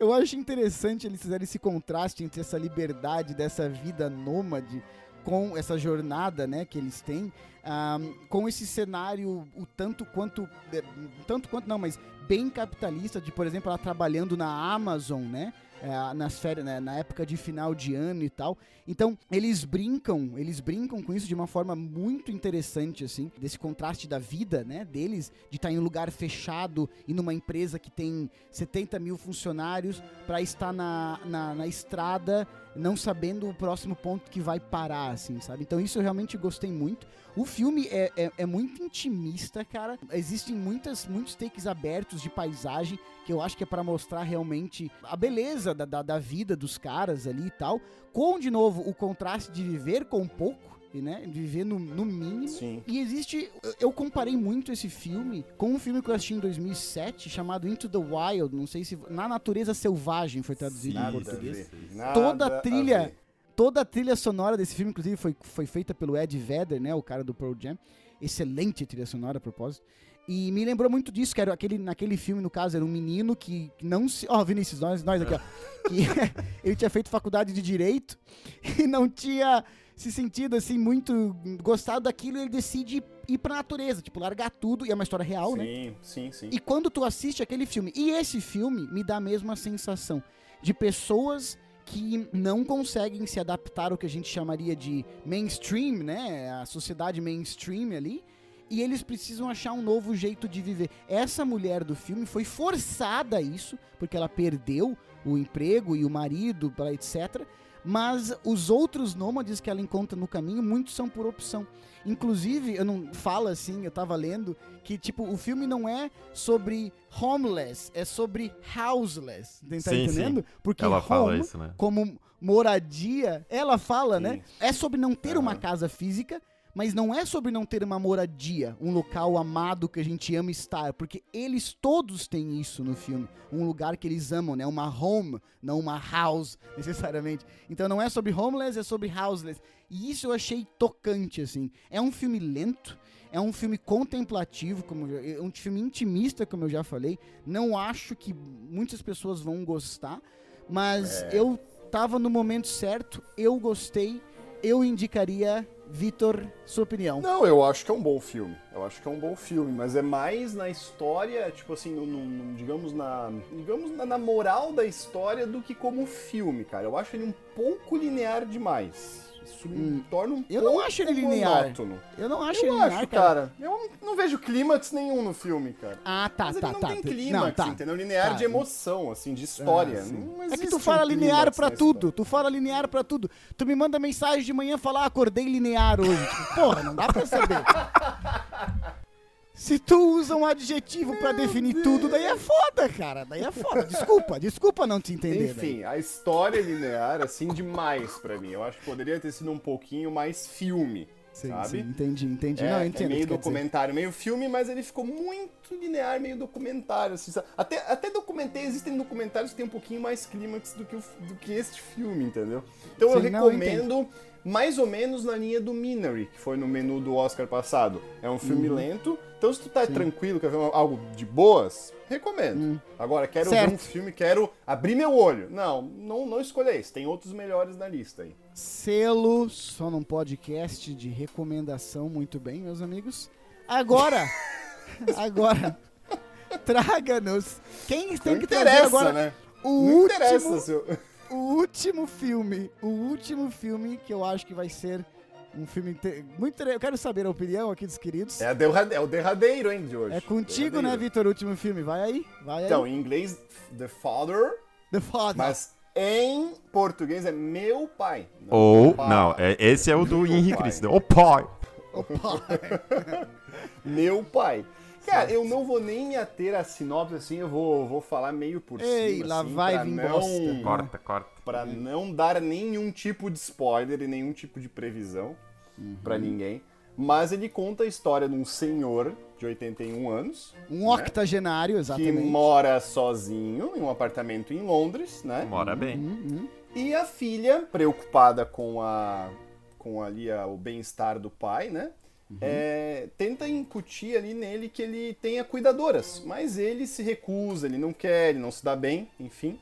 S1: eu acho interessante eles fizerem esse contraste entre essa liberdade dessa vida nômade com essa jornada, né, que eles têm, ah, com esse cenário o tanto quanto, é, tanto quanto não, mas bem capitalista, de, por exemplo, ela trabalhando na Amazon, né, é, nas férias, né, na época de final de ano e tal. Então, eles brincam, eles brincam com isso de uma forma muito interessante, assim, desse contraste da vida, né, deles, de estar em um lugar fechado e numa empresa que tem 70 mil funcionários para estar na, na, na estrada, não sabendo o próximo ponto que vai parar, assim, sabe? Então, isso eu realmente gostei muito. O filme é, é, é muito intimista, cara. Existem muitas, muitos takes abertos de paisagem que eu acho que é para mostrar realmente a beleza da, da, da vida dos caras ali e tal. Com, de novo, o contraste de viver com pouco, né? De viver no, no mínimo.
S3: Sim.
S1: E existe. eu- comparei muito esse filme com um filme que eu assisti em 2007 chamado Into the Wild. Não sei se. Na Natureza Selvagem foi traduzido em
S3: Nada a
S1: português.
S3: Nada
S1: Toda a
S3: a
S1: trilha-
S3: ver.
S1: Toda a trilha sonora desse filme, inclusive, foi, foi feita pelo Ed Vedder, né? O cara do Pearl Jam. Excelente trilha sonora, a propósito. E me lembrou muito disso, que era aquele, naquele filme, no caso, era um menino que não se. Ó, Vinícius, nós, nós aqui, ó. Que ele tinha feito faculdade de direito e não tinha se sentido assim muito gostado daquilo, ele decide ir pra natureza, tipo, largar tudo, e é uma história real, né?
S3: Sim, sim, sim.
S1: E quando tu assiste aquele filme, e esse filme me dá a mesma sensação de pessoas que não conseguem se adaptar ao que a gente chamaria de mainstream, né? A sociedade mainstream ali. E eles precisam achar um novo jeito de viver. Essa mulher do filme foi forçada a isso, porque ela perdeu o emprego e o marido, etc. Mas os outros nômades que ela encontra no caminho, muitos são por opção. Inclusive, eu não falo assim, eu tava lendo, que tipo, o filme não é sobre homeless, é sobre houseless. Tá
S2: Sim,
S1: entendendo?
S2: sim.
S1: Porque
S2: Ela
S1: home,
S2: fala isso, né?
S1: como moradia, ela fala,
S3: Sim.
S1: né? É sobre não ter uma casa física, mas não é sobre não ter uma moradia, um local amado que a gente ama estar, porque eles todos têm isso no filme, um lugar que eles amam, né? Uma home, não uma house, necessariamente. Então não é sobre homeless, é sobre houseless. E isso eu achei tocante, assim. É um filme lento, é um filme contemplativo, como é um filme intimista, como eu já falei. Não acho que muitas pessoas vão gostar, mas eu tava no momento certo, eu gostei, eu indicaria Vitor, sua opinião.
S3: Não, eu acho que é um bom filme. Eu acho que é um bom filme, mas é mais na história, tipo assim, no, no- digamos na, digamos na, na moral da história do que como filme, cara. Eu acho ele um pouco linear demais. Isso me torna um
S1: Hum. Eu não acho ele linear.
S3: monótono.
S1: Eu não acho
S3: Eu
S1: ele linear,
S3: acho, cara. Eu não vejo clímax nenhum no filme, cara.
S1: Ah, tá,
S3: Mas
S1: tá,
S3: ele não
S1: tá.
S3: tem clímax,
S1: Não, tá.
S3: entendeu? Linear
S1: Tá.
S3: de emoção, assim, de história.
S1: Ah, É que tu
S3: um
S1: fala linear
S3: clímax
S1: pra
S3: na
S1: tudo.
S3: história.
S1: Tu fala linear pra tudo. Tu me manda mensagem de manhã falar, ah, acordei linear hoje. Tipo, porra, não dá pra saber. Se tu usa um adjetivo pra definir tudo, daí é foda, cara. Daí é foda. Desculpa, desculpa não te entender. daí.
S3: Enfim, a história é linear, assim, demais pra mim. Eu acho que poderia ter sido um pouquinho mais filme,
S1: Sim,
S3: sabe?
S1: sim, entendi, entendi.
S3: É,
S1: não, eu
S3: é meio documentário, meio filme, mas ele ficou muito linear, meio documentário. Assim, até, até documentei, existem documentários que tem um pouquinho mais clímax do que, o- do que este filme, entendeu? Então eu
S1: Sim, não, eu
S3: recomendo mais ou menos na linha do Minery, que foi no menu do Oscar passado. É um filme
S1: Uhum.
S3: lento, então se tu tá tranquilo, quer ver algo de boas, recomendo. Agora, quero ver
S1: Hum. Certo.
S3: um filme, quero abrir meu olho. Não, não, não escolha esse, tem outros melhores na lista aí.
S1: Selo só num podcast de recomendação, muito bem, meus amigos. Agora, agora, traga-nos. Quem tem
S3: Não
S1: que trazer
S3: interessa,
S1: agora
S3: né?
S1: o
S3: Não
S1: último,
S3: interessa, seu...
S1: o último filme, o último filme que eu acho que vai ser um filme inte- muito Eu quero saber a opinião aqui dos queridos.
S3: É, derrade- é o derradeiro, hein, de hoje.
S1: É contigo, né,
S3: Derradeiro.
S1: Vitor? O último filme. Vai aí, vai
S3: Então,
S1: aí.
S3: em inglês, The Father,
S1: The Father.
S3: mas em português é meu pai.
S2: Ou,
S3: pai.
S2: não, é, esse é o do Henrique
S3: pai.
S2: Cristo. O pai!
S1: Opa.
S3: Meu pai. Cara, eu não vou nem me ater a sinopse assim, eu vou, vou falar meio por
S1: Ei,
S3: cima.
S1: lá
S3: assim,
S1: vai vir
S3: não,
S1: bosta.
S2: Corta, corta.
S3: Pra não dar nenhum tipo de spoiler e nenhum tipo de previsão pra ninguém. Mas ele conta a história de um senhor de 81 anos
S1: Um octogenário,
S3: que
S1: exatamente.
S3: mora sozinho em um apartamento em Londres, né?
S2: Mora bem.
S1: Uhum.
S3: E a filha, preocupada com a com ali a- o bem-estar do pai, né? É, tenta incutir ali nele que ele tenha cuidadoras, mas ele se recusa, ele não quer, ele não se dá bem, enfim.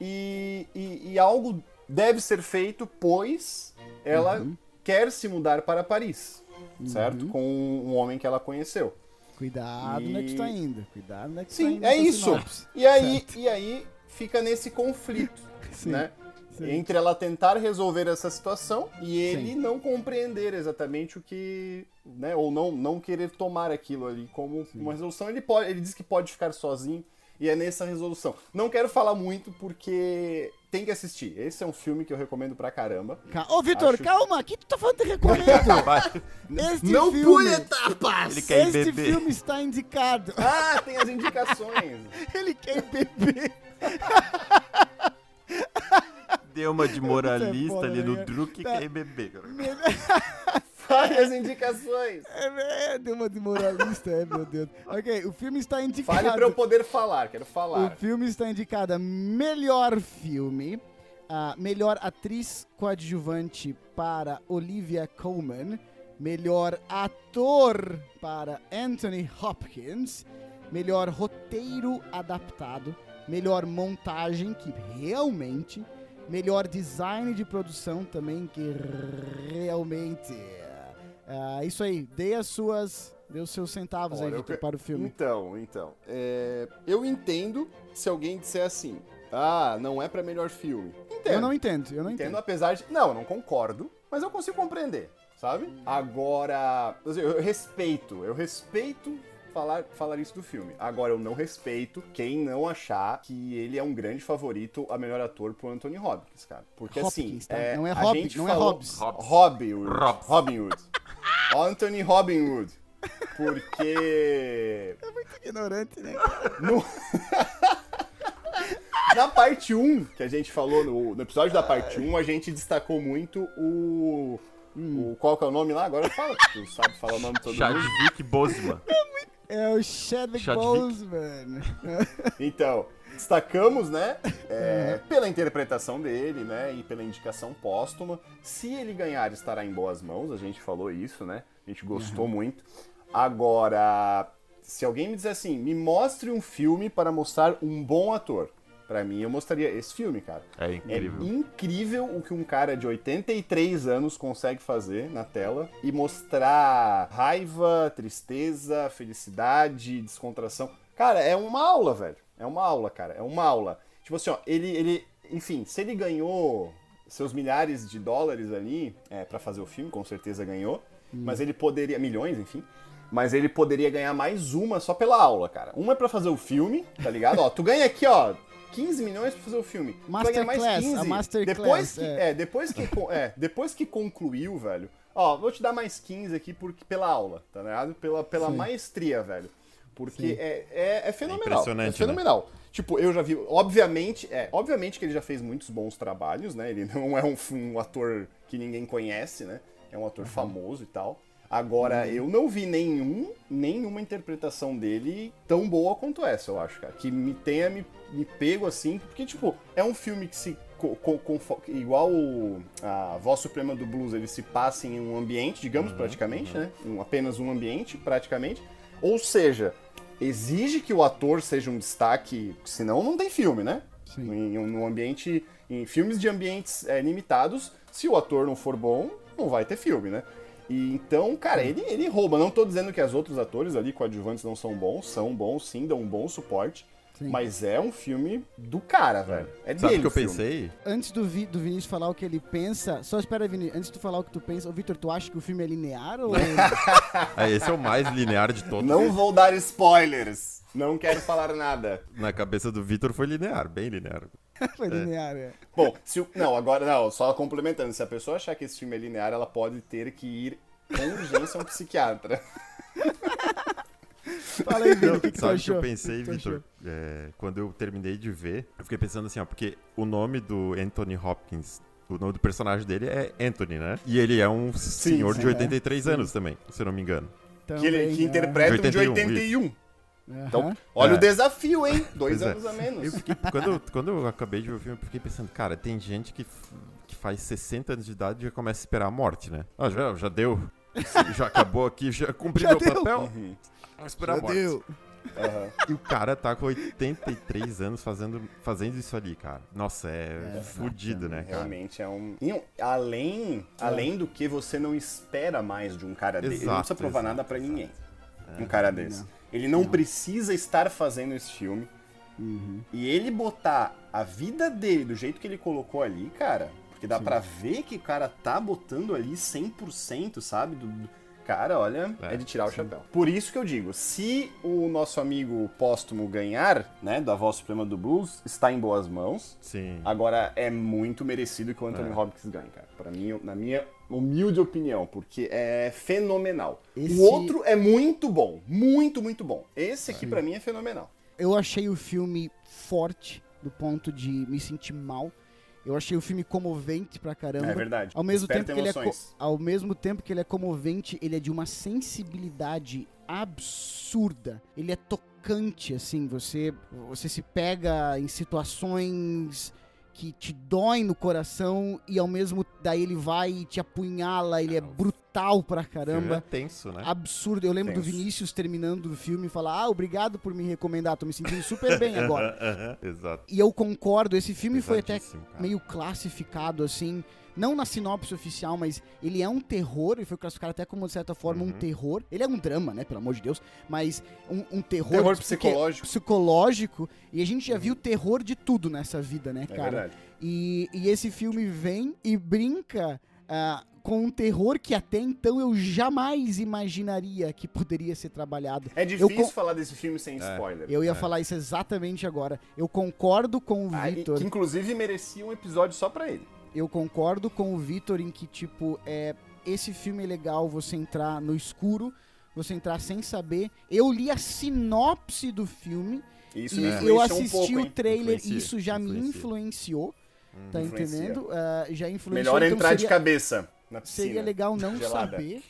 S3: E, e- e algo deve ser feito, pois ela quer se mudar para Paris, certo? Com um homem que ela conheceu.
S1: Cuidado onde é que tu tá indo. Cuidado onde é que tu tá
S3: Sim,
S1: indo.
S3: é isso.
S1: sinopse.
S3: E aí,
S1: Certo.
S3: e aí fica nesse conflito,
S1: Sim,
S3: né?
S1: Sim.
S3: Entre ela tentar resolver essa situação e ele
S1: Sim.
S3: não compreender exatamente o que, né, ou não não querer tomar aquilo ali como uma resolução. Ele pode, ele diz que pode ficar sozinho e é nessa resolução. Não quero falar muito porque tem que assistir. Esse é um filme que eu recomendo pra caramba.
S1: Ca- Ô, Vitor,
S3: Acho-
S1: calma, aqui tu tá falando de recomendo. Este
S3: não
S1: filme,
S3: pule etapas!
S2: Ele quer
S1: este
S2: beber.
S1: filme está indicado.
S3: Ah, tem as indicações.
S1: Ele quer beber.
S2: Deu uma de moralista
S1: foda,
S2: ali no? Druk e
S1: Tá.
S2: quer beber. cara.
S3: Várias indicações.
S1: É, é, deu uma de moralista, é, meu Deus. Ok, o filme está indicado.
S3: Fale pra eu poder falar, quero
S1: O
S3: falar.
S1: filme está indicado a melhor filme, a melhor atriz coadjuvante para Olivia Colman, Melhor ator para Anthony Hopkins. Melhor roteiro adaptado. Melhor montagem, que realmente. Melhor design de produção também, que realmente. Ah, isso aí, dê as suas. Dê os seus centavos
S3: Olha,
S1: aí, Victor, para o filme.
S3: Então, então. é, Eu entendo se alguém disser assim. Ah, não é pra melhor filme. Entendo.
S1: Eu não entendo, eu não
S3: entendo,
S1: entendo.
S3: apesar de. Não, eu não concordo, mas eu consigo compreender, sabe? Agora. Eu respeito, eu respeito falar, falar isso do filme. Agora, eu não respeito quem não achar que ele é um grande favorito a melhor ator pro Anthony Hopkins, cara. Porque assim.
S1: Hopkins, tá?
S3: é,
S1: Não é
S3: gente
S1: não é
S3: falou-
S1: Hobbs.
S2: Hobbs.
S3: Robin Hood.
S2: Hobbs.
S3: Robin Hood. Anthony Robin Hood. Porque.
S1: Ignorante, né?
S3: No- Na parte 1, que a gente falou, no, no episódio da parte 1, a gente destacou muito o. o qual que é o nome lá? Agora fala, tu sabe falar o nome todo mundo.
S2: Chadwick Boseman.
S1: É o Chadwick
S2: Chadwick.
S1: Boseman.
S3: Então, destacamos, né? é, pela interpretação dele, né? E pela indicação póstuma. Se ele ganhar, estará em boas mãos. A gente falou isso, né? A gente gostou muito. Agora, se alguém me disser assim, me mostre um filme para mostrar um bom ator. Pra mim, eu mostraria esse filme, cara.
S2: É
S3: É
S2: incrível.
S3: incrível o que um cara de 83 anos consegue fazer na tela e mostrar raiva, tristeza, felicidade, descontração. Cara, é uma aula, velho. É uma aula, cara. É uma aula. Tipo assim, ó, ele, ele enfim, se ele ganhou seus milhares de dólares ali é, para fazer o filme, com certeza ganhou. Mas ele poderia, milhões, enfim. Mas ele poderia ganhar mais uma só pela aula, cara. Uma é pra fazer o filme, tá ligado? ó, tu ganha aqui, ó, 15 milhões pra fazer o filme.
S1: Masterclass,
S3: 15.
S1: a Masterclass,
S3: Depois que,
S1: é.
S3: é, depois que, é, depois que concluiu, velho. Ó, vou te dar mais 15 aqui porque, pela aula, tá ligado? Pela, pela
S1: Sim.
S3: maestria, velho. Porque é, é, é fenomenal.
S2: impressionante,
S3: É
S2: né?
S3: fenomenal. Tipo, eu já vi. Obviamente, é. Obviamente que ele já fez muitos bons trabalhos, né? Ele não é um, um ator que ninguém conhece, né? É um ator famoso e tal. Agora, eu não vi nenhum, nenhuma interpretação dele tão boa quanto essa, eu acho, cara. Que me tenha me, me pego assim, porque, tipo, é um filme que se. co- co- igual o- a Voz Suprema do Blues, ele se passa em um ambiente, digamos, praticamente, né? Um- apenas um ambiente, praticamente. Ou seja, exige que o ator seja um destaque, senão não tem filme, né?
S1: Sim.
S3: Em um ambiente. Em filmes de ambientes é, limitados, se o ator não for bom, não vai ter filme, né? E então, cara, ele, ele rouba. Não tô dizendo que os outros atores ali, coadjuvantes, não são bons, são bons sim, dão um bom suporte.
S1: Sim.
S3: Mas é um filme do cara, velho. É
S2: Sabe
S3: dele
S2: o que eu
S3: filme.
S2: pensei?
S1: Antes do, Vi- do Vinícius falar o que ele pensa, só espera, Vinícius, antes de tu falar o que tu pensa, ô Vitor, tu acha que o filme é linear ou.
S2: Ah, esse é o mais linear de todos.
S3: Não vou dar spoilers. Não quero falar nada.
S2: Na cabeça do Vitor foi linear, bem linear.
S1: Foi linear, é.
S3: Bom, se o- não, agora não, só complementando, se a pessoa achar que esse filme é linear, ela pode ter que ir com urgência a um psiquiatra.
S1: Fala aí, Vini, o que, que
S2: Sabe o que eu pensei,
S1: O
S2: Vitor? É, quando eu terminei de ver, eu fiquei pensando assim, ó, porque o nome do Anthony Hopkins, o nome do personagem dele é Anthony, né? E ele é um senhor
S3: sim,
S2: de
S3: é.
S2: 83 anos também, se eu não me engano.
S1: achou?
S3: Que, ele,
S1: Também,
S3: que
S1: é.
S3: interpreta um de
S2: 81,
S3: 81.
S1: Aham.
S3: Então, olha
S2: É.
S3: o desafio, hein? Dois
S2: Pois é.
S3: anos a menos.
S2: Eu fiquei- quando, eu- quando eu acabei de ver o filme, eu fiquei pensando, cara, tem gente que, que faz 60 anos de idade e já começa a esperar a morte, né? Ah, já, já deu. Já acabou aqui, já cumpri
S1: Já
S2: meu
S1: deu.
S2: papel.
S3: Uhum.
S2: Vamos esperar a
S1: Já
S2: morte.
S1: deu.
S3: Aham.
S2: E o cara tá com 83 anos fazendo, fazendo isso ali, cara. Nossa, é,
S1: É,
S2: fudido, né, cara?
S3: Realmente é um. E um- além, além do que você não espera mais de um cara dele. Ele não precisa provar
S2: exato,
S3: nada pra
S2: exato.
S3: ninguém. um cara desse. Ele não, precisa estar fazendo esse filme.
S1: Uhum.
S3: E ele botar a vida dele do jeito que ele colocou ali, cara. Porque dá
S1: Sim.
S3: pra ver que o cara tá botando ali 100%, sabe? Do, do- Cara, olha, é,
S2: É,
S3: de tirar o chapéu. Por isso que eu digo, se o nosso amigo póstumo ganhar, né, da voz suprema do blues, está em boas mãos.
S2: Sim.
S3: Agora é muito merecido que o Anthony
S2: É.
S3: Hopkins ganhe, cara. Pra mim, na minha humilde opinião, porque é fenomenal.
S1: Esse-
S3: O outro é muito bom, muito, muito bom. Esse aqui pra mim é fenomenal.
S1: Eu achei o filme forte, do ponto de me sentir mal. Eu achei o filme comovente pra caramba.
S3: É verdade.
S1: Ao mesmo,
S3: Desperta
S1: tempo que ele é ao mesmo tempo que ele é comovente, ele é de uma sensibilidade absurda. Ele é tocante, assim. Você, você se pega em situações que te doem no coração e ao mesmo daí ele vai e te apunhala. Ele é brutal brutal pra caramba.
S2: é tenso, né?
S1: Absurdo. Eu lembro do
S3: Tenso.
S1: Vinícius terminando o filme e falar: Ah, obrigado por me recomendar, tô me sentindo super bem agora.
S2: Exato.
S1: E eu concordo, esse filme foi até
S2: cara.
S1: meio classificado assim, não na sinopse oficial, mas ele é um terror, ele foi classificado até como, de certa forma, um
S2: Uhum.
S1: terror. Ele é um drama, né, pelo amor de Deus, mas um, um terror,
S3: Terror psicológico.
S1: psicológico, e a gente já viu terror de tudo nessa vida, né,
S3: É
S1: cara?
S3: verdade.
S1: E, e esse filme vem e brinca ah, com um terror que até então eu jamais imaginaria que poderia ser trabalhado.
S3: É difícil
S1: con-
S3: falar desse filme sem
S2: É.
S3: spoiler.
S1: Eu ia
S2: É.
S1: falar isso exatamente agora. Eu concordo com o
S3: Ah, e-
S1: Vitor.
S3: que inclusive merecia um episódio só pra ele.
S1: Eu concordo com o Vitor em que, tipo, é, esse filme é legal você entrar no escuro, você entrar sem saber. Eu li a sinopse do filme
S3: E isso
S1: e
S3: me
S1: eu assisti
S3: um pouco,
S1: o trailer e isso já me
S2: influencia.
S1: influenciou,
S2: Uhum.
S1: tá
S3: Influencia.
S1: entendendo? Ah, já influenciou.
S3: Melhor
S1: então
S3: entrar de
S1: seria-
S3: cabeça na piscina.
S1: Seria legal não
S3: gelada.
S1: saber.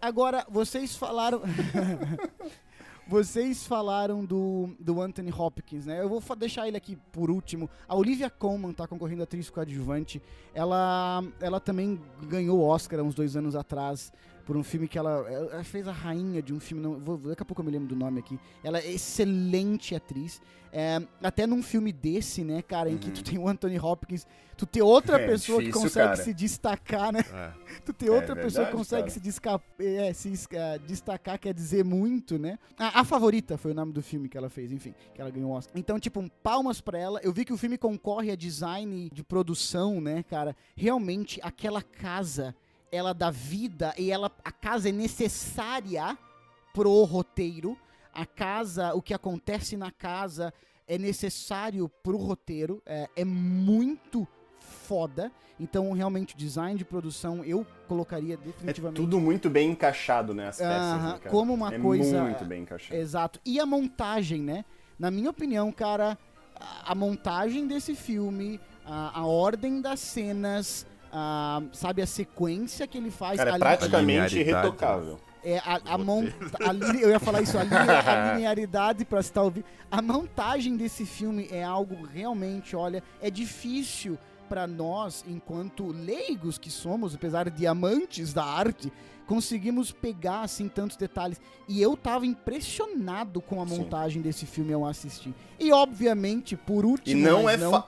S1: Agora, vocês falaram. vocês falaram do, do Anthony Hopkins, né? Eu vou deixar ele aqui por último. A Olivia Colman tá concorrendo atriz coadjuvante. Ela, ela também ganhou o Oscar há uns dois anos atrás por um filme que ela, ela fez a rainha de um filme. Não, vou, daqui a pouco eu me lembro do nome aqui. Ela é excelente atriz. É, até num filme desse, né, cara, em que tu tem o Anthony Hopkins, tu tem outra
S3: É
S1: pessoa que
S3: difícil,
S1: consegue
S3: cara.
S1: se destacar, né?
S2: É.
S1: Tu ter
S3: É
S1: outra pessoa que
S3: verdade,
S1: consegue
S3: cara.
S1: se, desca- é, se é, destacar, quer dizer muito, né? A, a Favorita foi o nome do filme que ela fez, enfim, que ela ganhou o Oscar. Então, tipo, um palmas pra ela. Eu vi que o filme concorre a design de produção, né, cara? Realmente, aquela casa, ela dá vida e ela, a casa é necessária pro roteiro. A casa, o que acontece na casa é necessário pro roteiro. É, é muito foda. Então, realmente, design de produção eu colocaria
S3: É
S1: definitivamente.
S3: tudo muito bem encaixado, né? As peças,
S1: Aham,
S3: né, cara?
S1: como uma
S3: é
S1: coisa-
S3: muito bem encaixado.
S1: Exato. E a montagem, né? Na minha opinião, cara, a, a montagem desse filme, a, a ordem das cenas, a- sabe, a sequência que ele faz.
S3: Cara, é praticamente irretocável.
S1: é, a, a mon- a li- eu ia falar isso, a, a linearidade pra estar ouvindo. A montagem desse filme é algo realmente, olha, é difícil pra nós, enquanto leigos que somos, apesar de amantes da arte, conseguimos pegar assim tantos detalhes. E eu tava impressionado com a
S3: Sim.
S1: montagem desse filme ao assistir. E obviamente, por último,
S3: E não é fa...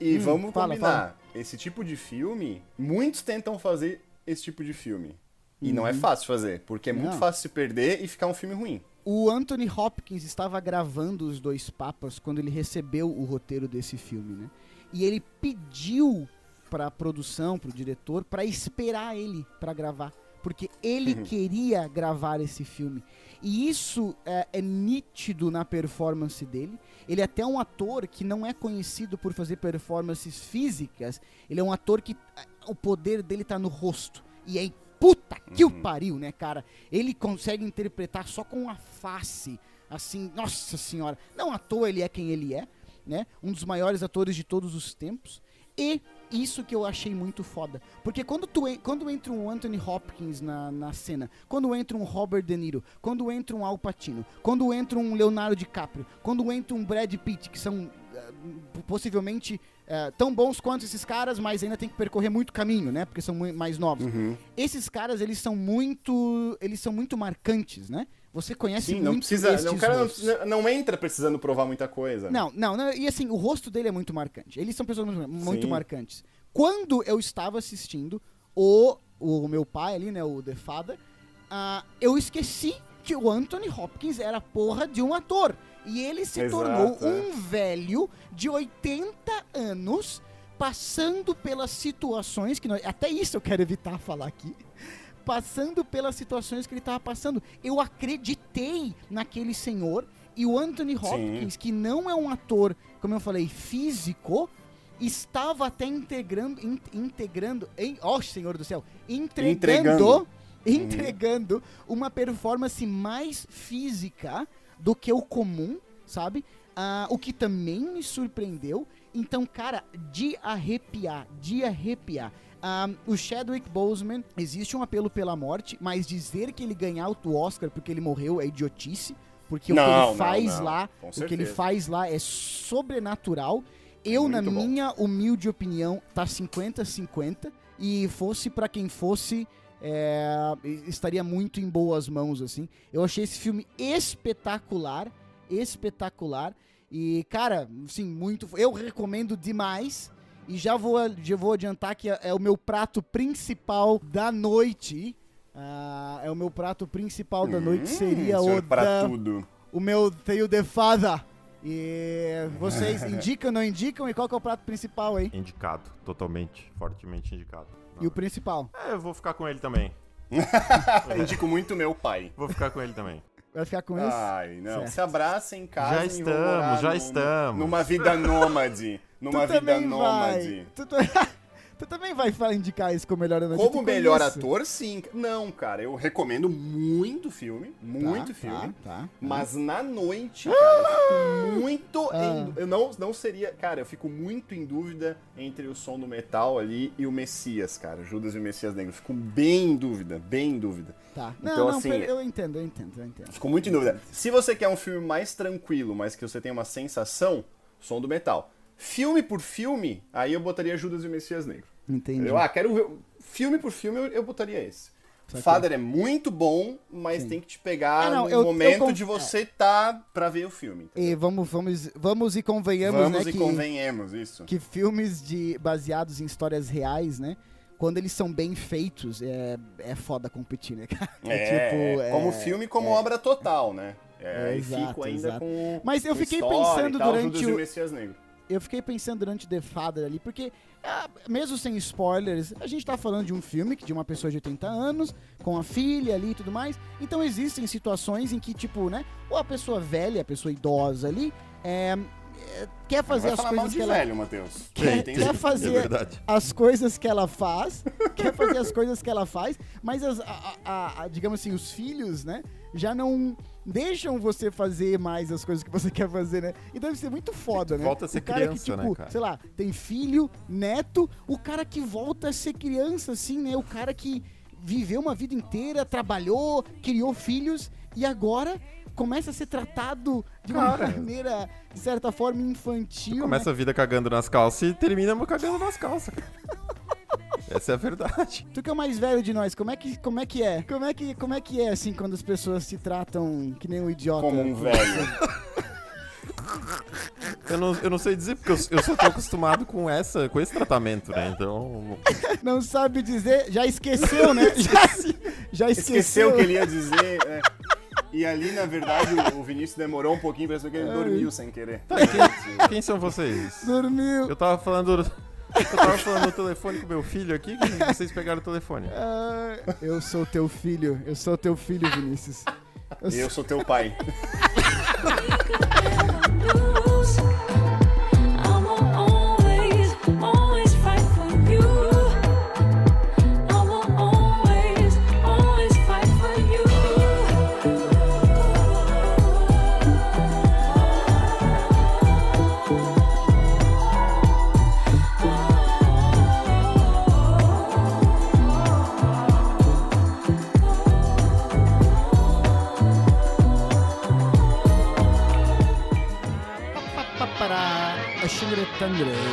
S3: E
S1: Hum,
S3: vamos
S1: fala,
S3: combinar. Esse tipo de filme, muitos tentam fazer esse tipo de filme. E não é fácil fazer, porque é muito
S1: Uhum. Não.
S3: fácil se perder e ficar um filme ruim.
S1: O Anthony Hopkins estava gravando Os Dois Papas quando ele recebeu o roteiro desse filme, né? E ele pediu pra produção, pro diretor, pra esperar ele pra gravar, porque ele
S3: Uhum.
S1: queria gravar esse filme. E isso é, é nítido na performance dele. Ele é até um ator que não é conhecido por fazer performances físicas. Ele é um ator que ah, o poder dele tá no rosto. E aí, puta que o pariu, né, cara? Ele consegue interpretar só com a face. Assim, nossa senhora. Não à toa ele é quem ele é, né? Um dos maiores atores de todos os tempos. E isso que eu achei muito foda. Porque quando, tu, quando entra um Anthony Hopkins na, na cena, quando entra um Robert De Niro, quando entra um Al Pacino, quando entra um Leonardo DiCaprio, quando entra um Brad Pitt, que são eh, possivelmente eh, tão bons quanto esses caras, mas ainda tem que percorrer muito caminho, né? Porque são mais novos.
S3: Uhum.
S1: Esses caras, eles são muito. Eles são muito marcantes, né? Você conhece
S3: Sim, não precisa.
S1: estes
S3: Não, o cara não, não entra precisando provar muita coisa. né?
S1: Não, não, não, e assim, o rosto dele é muito marcante. Eles são pessoas muito, muito marcantes. Quando eu estava assistindo, o, o meu pai ali, né, o The Father, ah, eu esqueci que o Anthony Hopkins era porra de um ator. E ele se
S3: Exato,
S1: tornou
S3: é.
S1: um velho de 80 anos passando pelas situações que nós, até isso eu quero evitar falar aqui. Passando pelas situações que ele estava passando. Eu acreditei naquele senhor e o Anthony Hopkins, que não é um ator, como eu falei, físico, estava até integrando, in- integrando, em, ó Senhor do céu, entregando,
S3: Entregando.
S1: entregando uma performance mais física do que o comum, sabe? Ah, o que também me surpreendeu. Então, cara, de arrepiar, de arrepiar. Ah, o Chadwick Boseman, existe um apelo pela morte, mas dizer que ele ganhar o Oscar porque ele morreu é idiotice. Porque o que
S3: Não,
S1: ele
S3: não,
S1: faz
S3: não,
S1: lá,
S3: com
S1: o que ele faz lá é sobrenatural. Eu, na
S3: Muito bom.
S1: minha humilde opinião, tá 50-50. E fosse pra quem fosse, é, estaria muito em boas mãos, assim. Eu achei esse filme espetacular, espetacular. E, cara, assim, muito. Eu recomendo demais. E já vou, já vou adiantar que é, é o meu prato principal da noite. Ah, é o meu prato principal da noite.
S3: Hum,
S1: Seria o da,
S3: tudo.
S1: o meu teio de fada. E vocês indicam, não indicam? E qual que é o prato principal aí?
S2: Indicado, totalmente, fortemente indicado.
S1: E o principal?
S2: É, eu vou ficar com ele também.
S3: Indico muito meu pai.
S2: Vou ficar com ele também.
S1: Vai ficar com esse?
S3: Ai, não.
S1: Certo.
S3: Se abraçem em casa
S2: Já estamos, já
S3: num-
S2: estamos.
S3: Numa vida nômade. Numa
S1: tu
S3: vida nômade.
S1: vai. Tu, tu- tu também vai indicar isso como melhor noite.
S3: Como melhor ator, sim. Não, cara, eu recomendo muito filme. Muito filme.
S1: Tá, tá.
S3: Mas na noite, cara, eu fico muito.
S1: Ah.
S3: em- eu não, não seria. Cara, eu fico muito em dúvida entre o som do metal ali e o Messias, cara. Judas e o Messias Negro. Fico bem em dúvida, bem em dúvida.
S1: Tá.
S3: Então,
S1: Não, não,
S3: assim-
S1: eu entendo, eu entendo, eu entendo.
S3: Fico muito em dúvida. Se você quer um filme mais tranquilo, mas que você tem uma sensação, som do metal. Filme por filme, aí eu botaria Judas e o Messias Negro.
S1: Entendi.
S3: Eu, ah, quero ver. Filme por filme, eu, eu botaria esse.
S1: Saquei.
S3: Father é muito bom, mas
S1: Sim.
S3: tem que te pegar
S1: É, não,
S3: no
S1: eu- eu
S3: momento
S1: conf-
S3: de você tá pra ver o filme. entendeu?
S1: E vamos, vamos, vamos e convenhamos,
S3: Vamos
S1: né,
S3: e
S1: que,
S3: convenhamos, isso.
S1: que filmes de, baseados em histórias reais, né, quando eles são bem feitos, é, é foda competir, né, cara?
S3: É,
S1: tipo, é-
S3: como filme, como obra total, né? É,
S1: É,
S3: e
S1: exato,
S3: fico ainda
S1: exato.
S3: com.
S1: Mas eu
S3: com
S1: fiquei pensando
S3: tal,
S1: durante
S3: e
S1: o
S3: Messias Negro.
S1: Eu fiquei pensando durante The Father ali, porque, ah, mesmo sem spoilers, a gente tá falando de um filme de uma pessoa de 80 anos, com a filha ali e tudo mais. Então existem situações em que, tipo, né, ou a pessoa velha, a pessoa idosa ali, é, é, quer fazer as coisas que ela.
S3: velho, Matheus.
S1: Quer,
S3: Tem-
S1: quer
S2: É
S1: fazer
S2: verdade.
S1: as coisas que ela faz, quer fazer as coisas que ela faz, mas as, a- a- a- digamos assim, os filhos, né, já não deixam você fazer mais as coisas que você quer fazer, né? E deve ser muito foda, né?
S2: Volta a ser
S1: o cara
S2: criança,
S1: que,
S2: né,
S1: tipo,
S2: cara?
S1: sei lá, tem filho, neto, o cara que volta a ser criança, assim, né? O cara que viveu uma vida inteira, trabalhou, criou filhos e agora começa a ser tratado de uma
S2: Cara.
S1: maneira, de certa forma, infantil. né?
S2: Começa a vida cagando nas calças e termina cagando nas calças, cara. Essa é a verdade.
S1: Tu que é o mais velho de nós, como é que, como é, que é? Como é que, como é que é, assim, quando as pessoas te tratam que nem um idiota?
S3: Como um velho.
S2: Eu não, eu não sei dizer, porque eu, eu só tô acostumado com, essa, com esse tratamento, né? Então.
S1: Não sabe dizer, já esqueceu, né? Já, já esqueceu.
S3: Esqueceu o que ele ia dizer. é. E ali, na verdade, o- o Vinícius demorou um pouquinho, pareceu que ele dormiu sem querer.
S2: Quem, quem são vocês?
S1: Dormiu.
S2: Eu tava falando. Eu tava falando no telefone com meu filho aqui que vocês pegaram o telefone.
S1: Ah, eu sou teu filho, eu sou teu filho, Vinícius. Eu
S3: Eu sou teu pai.
S1: 坦率。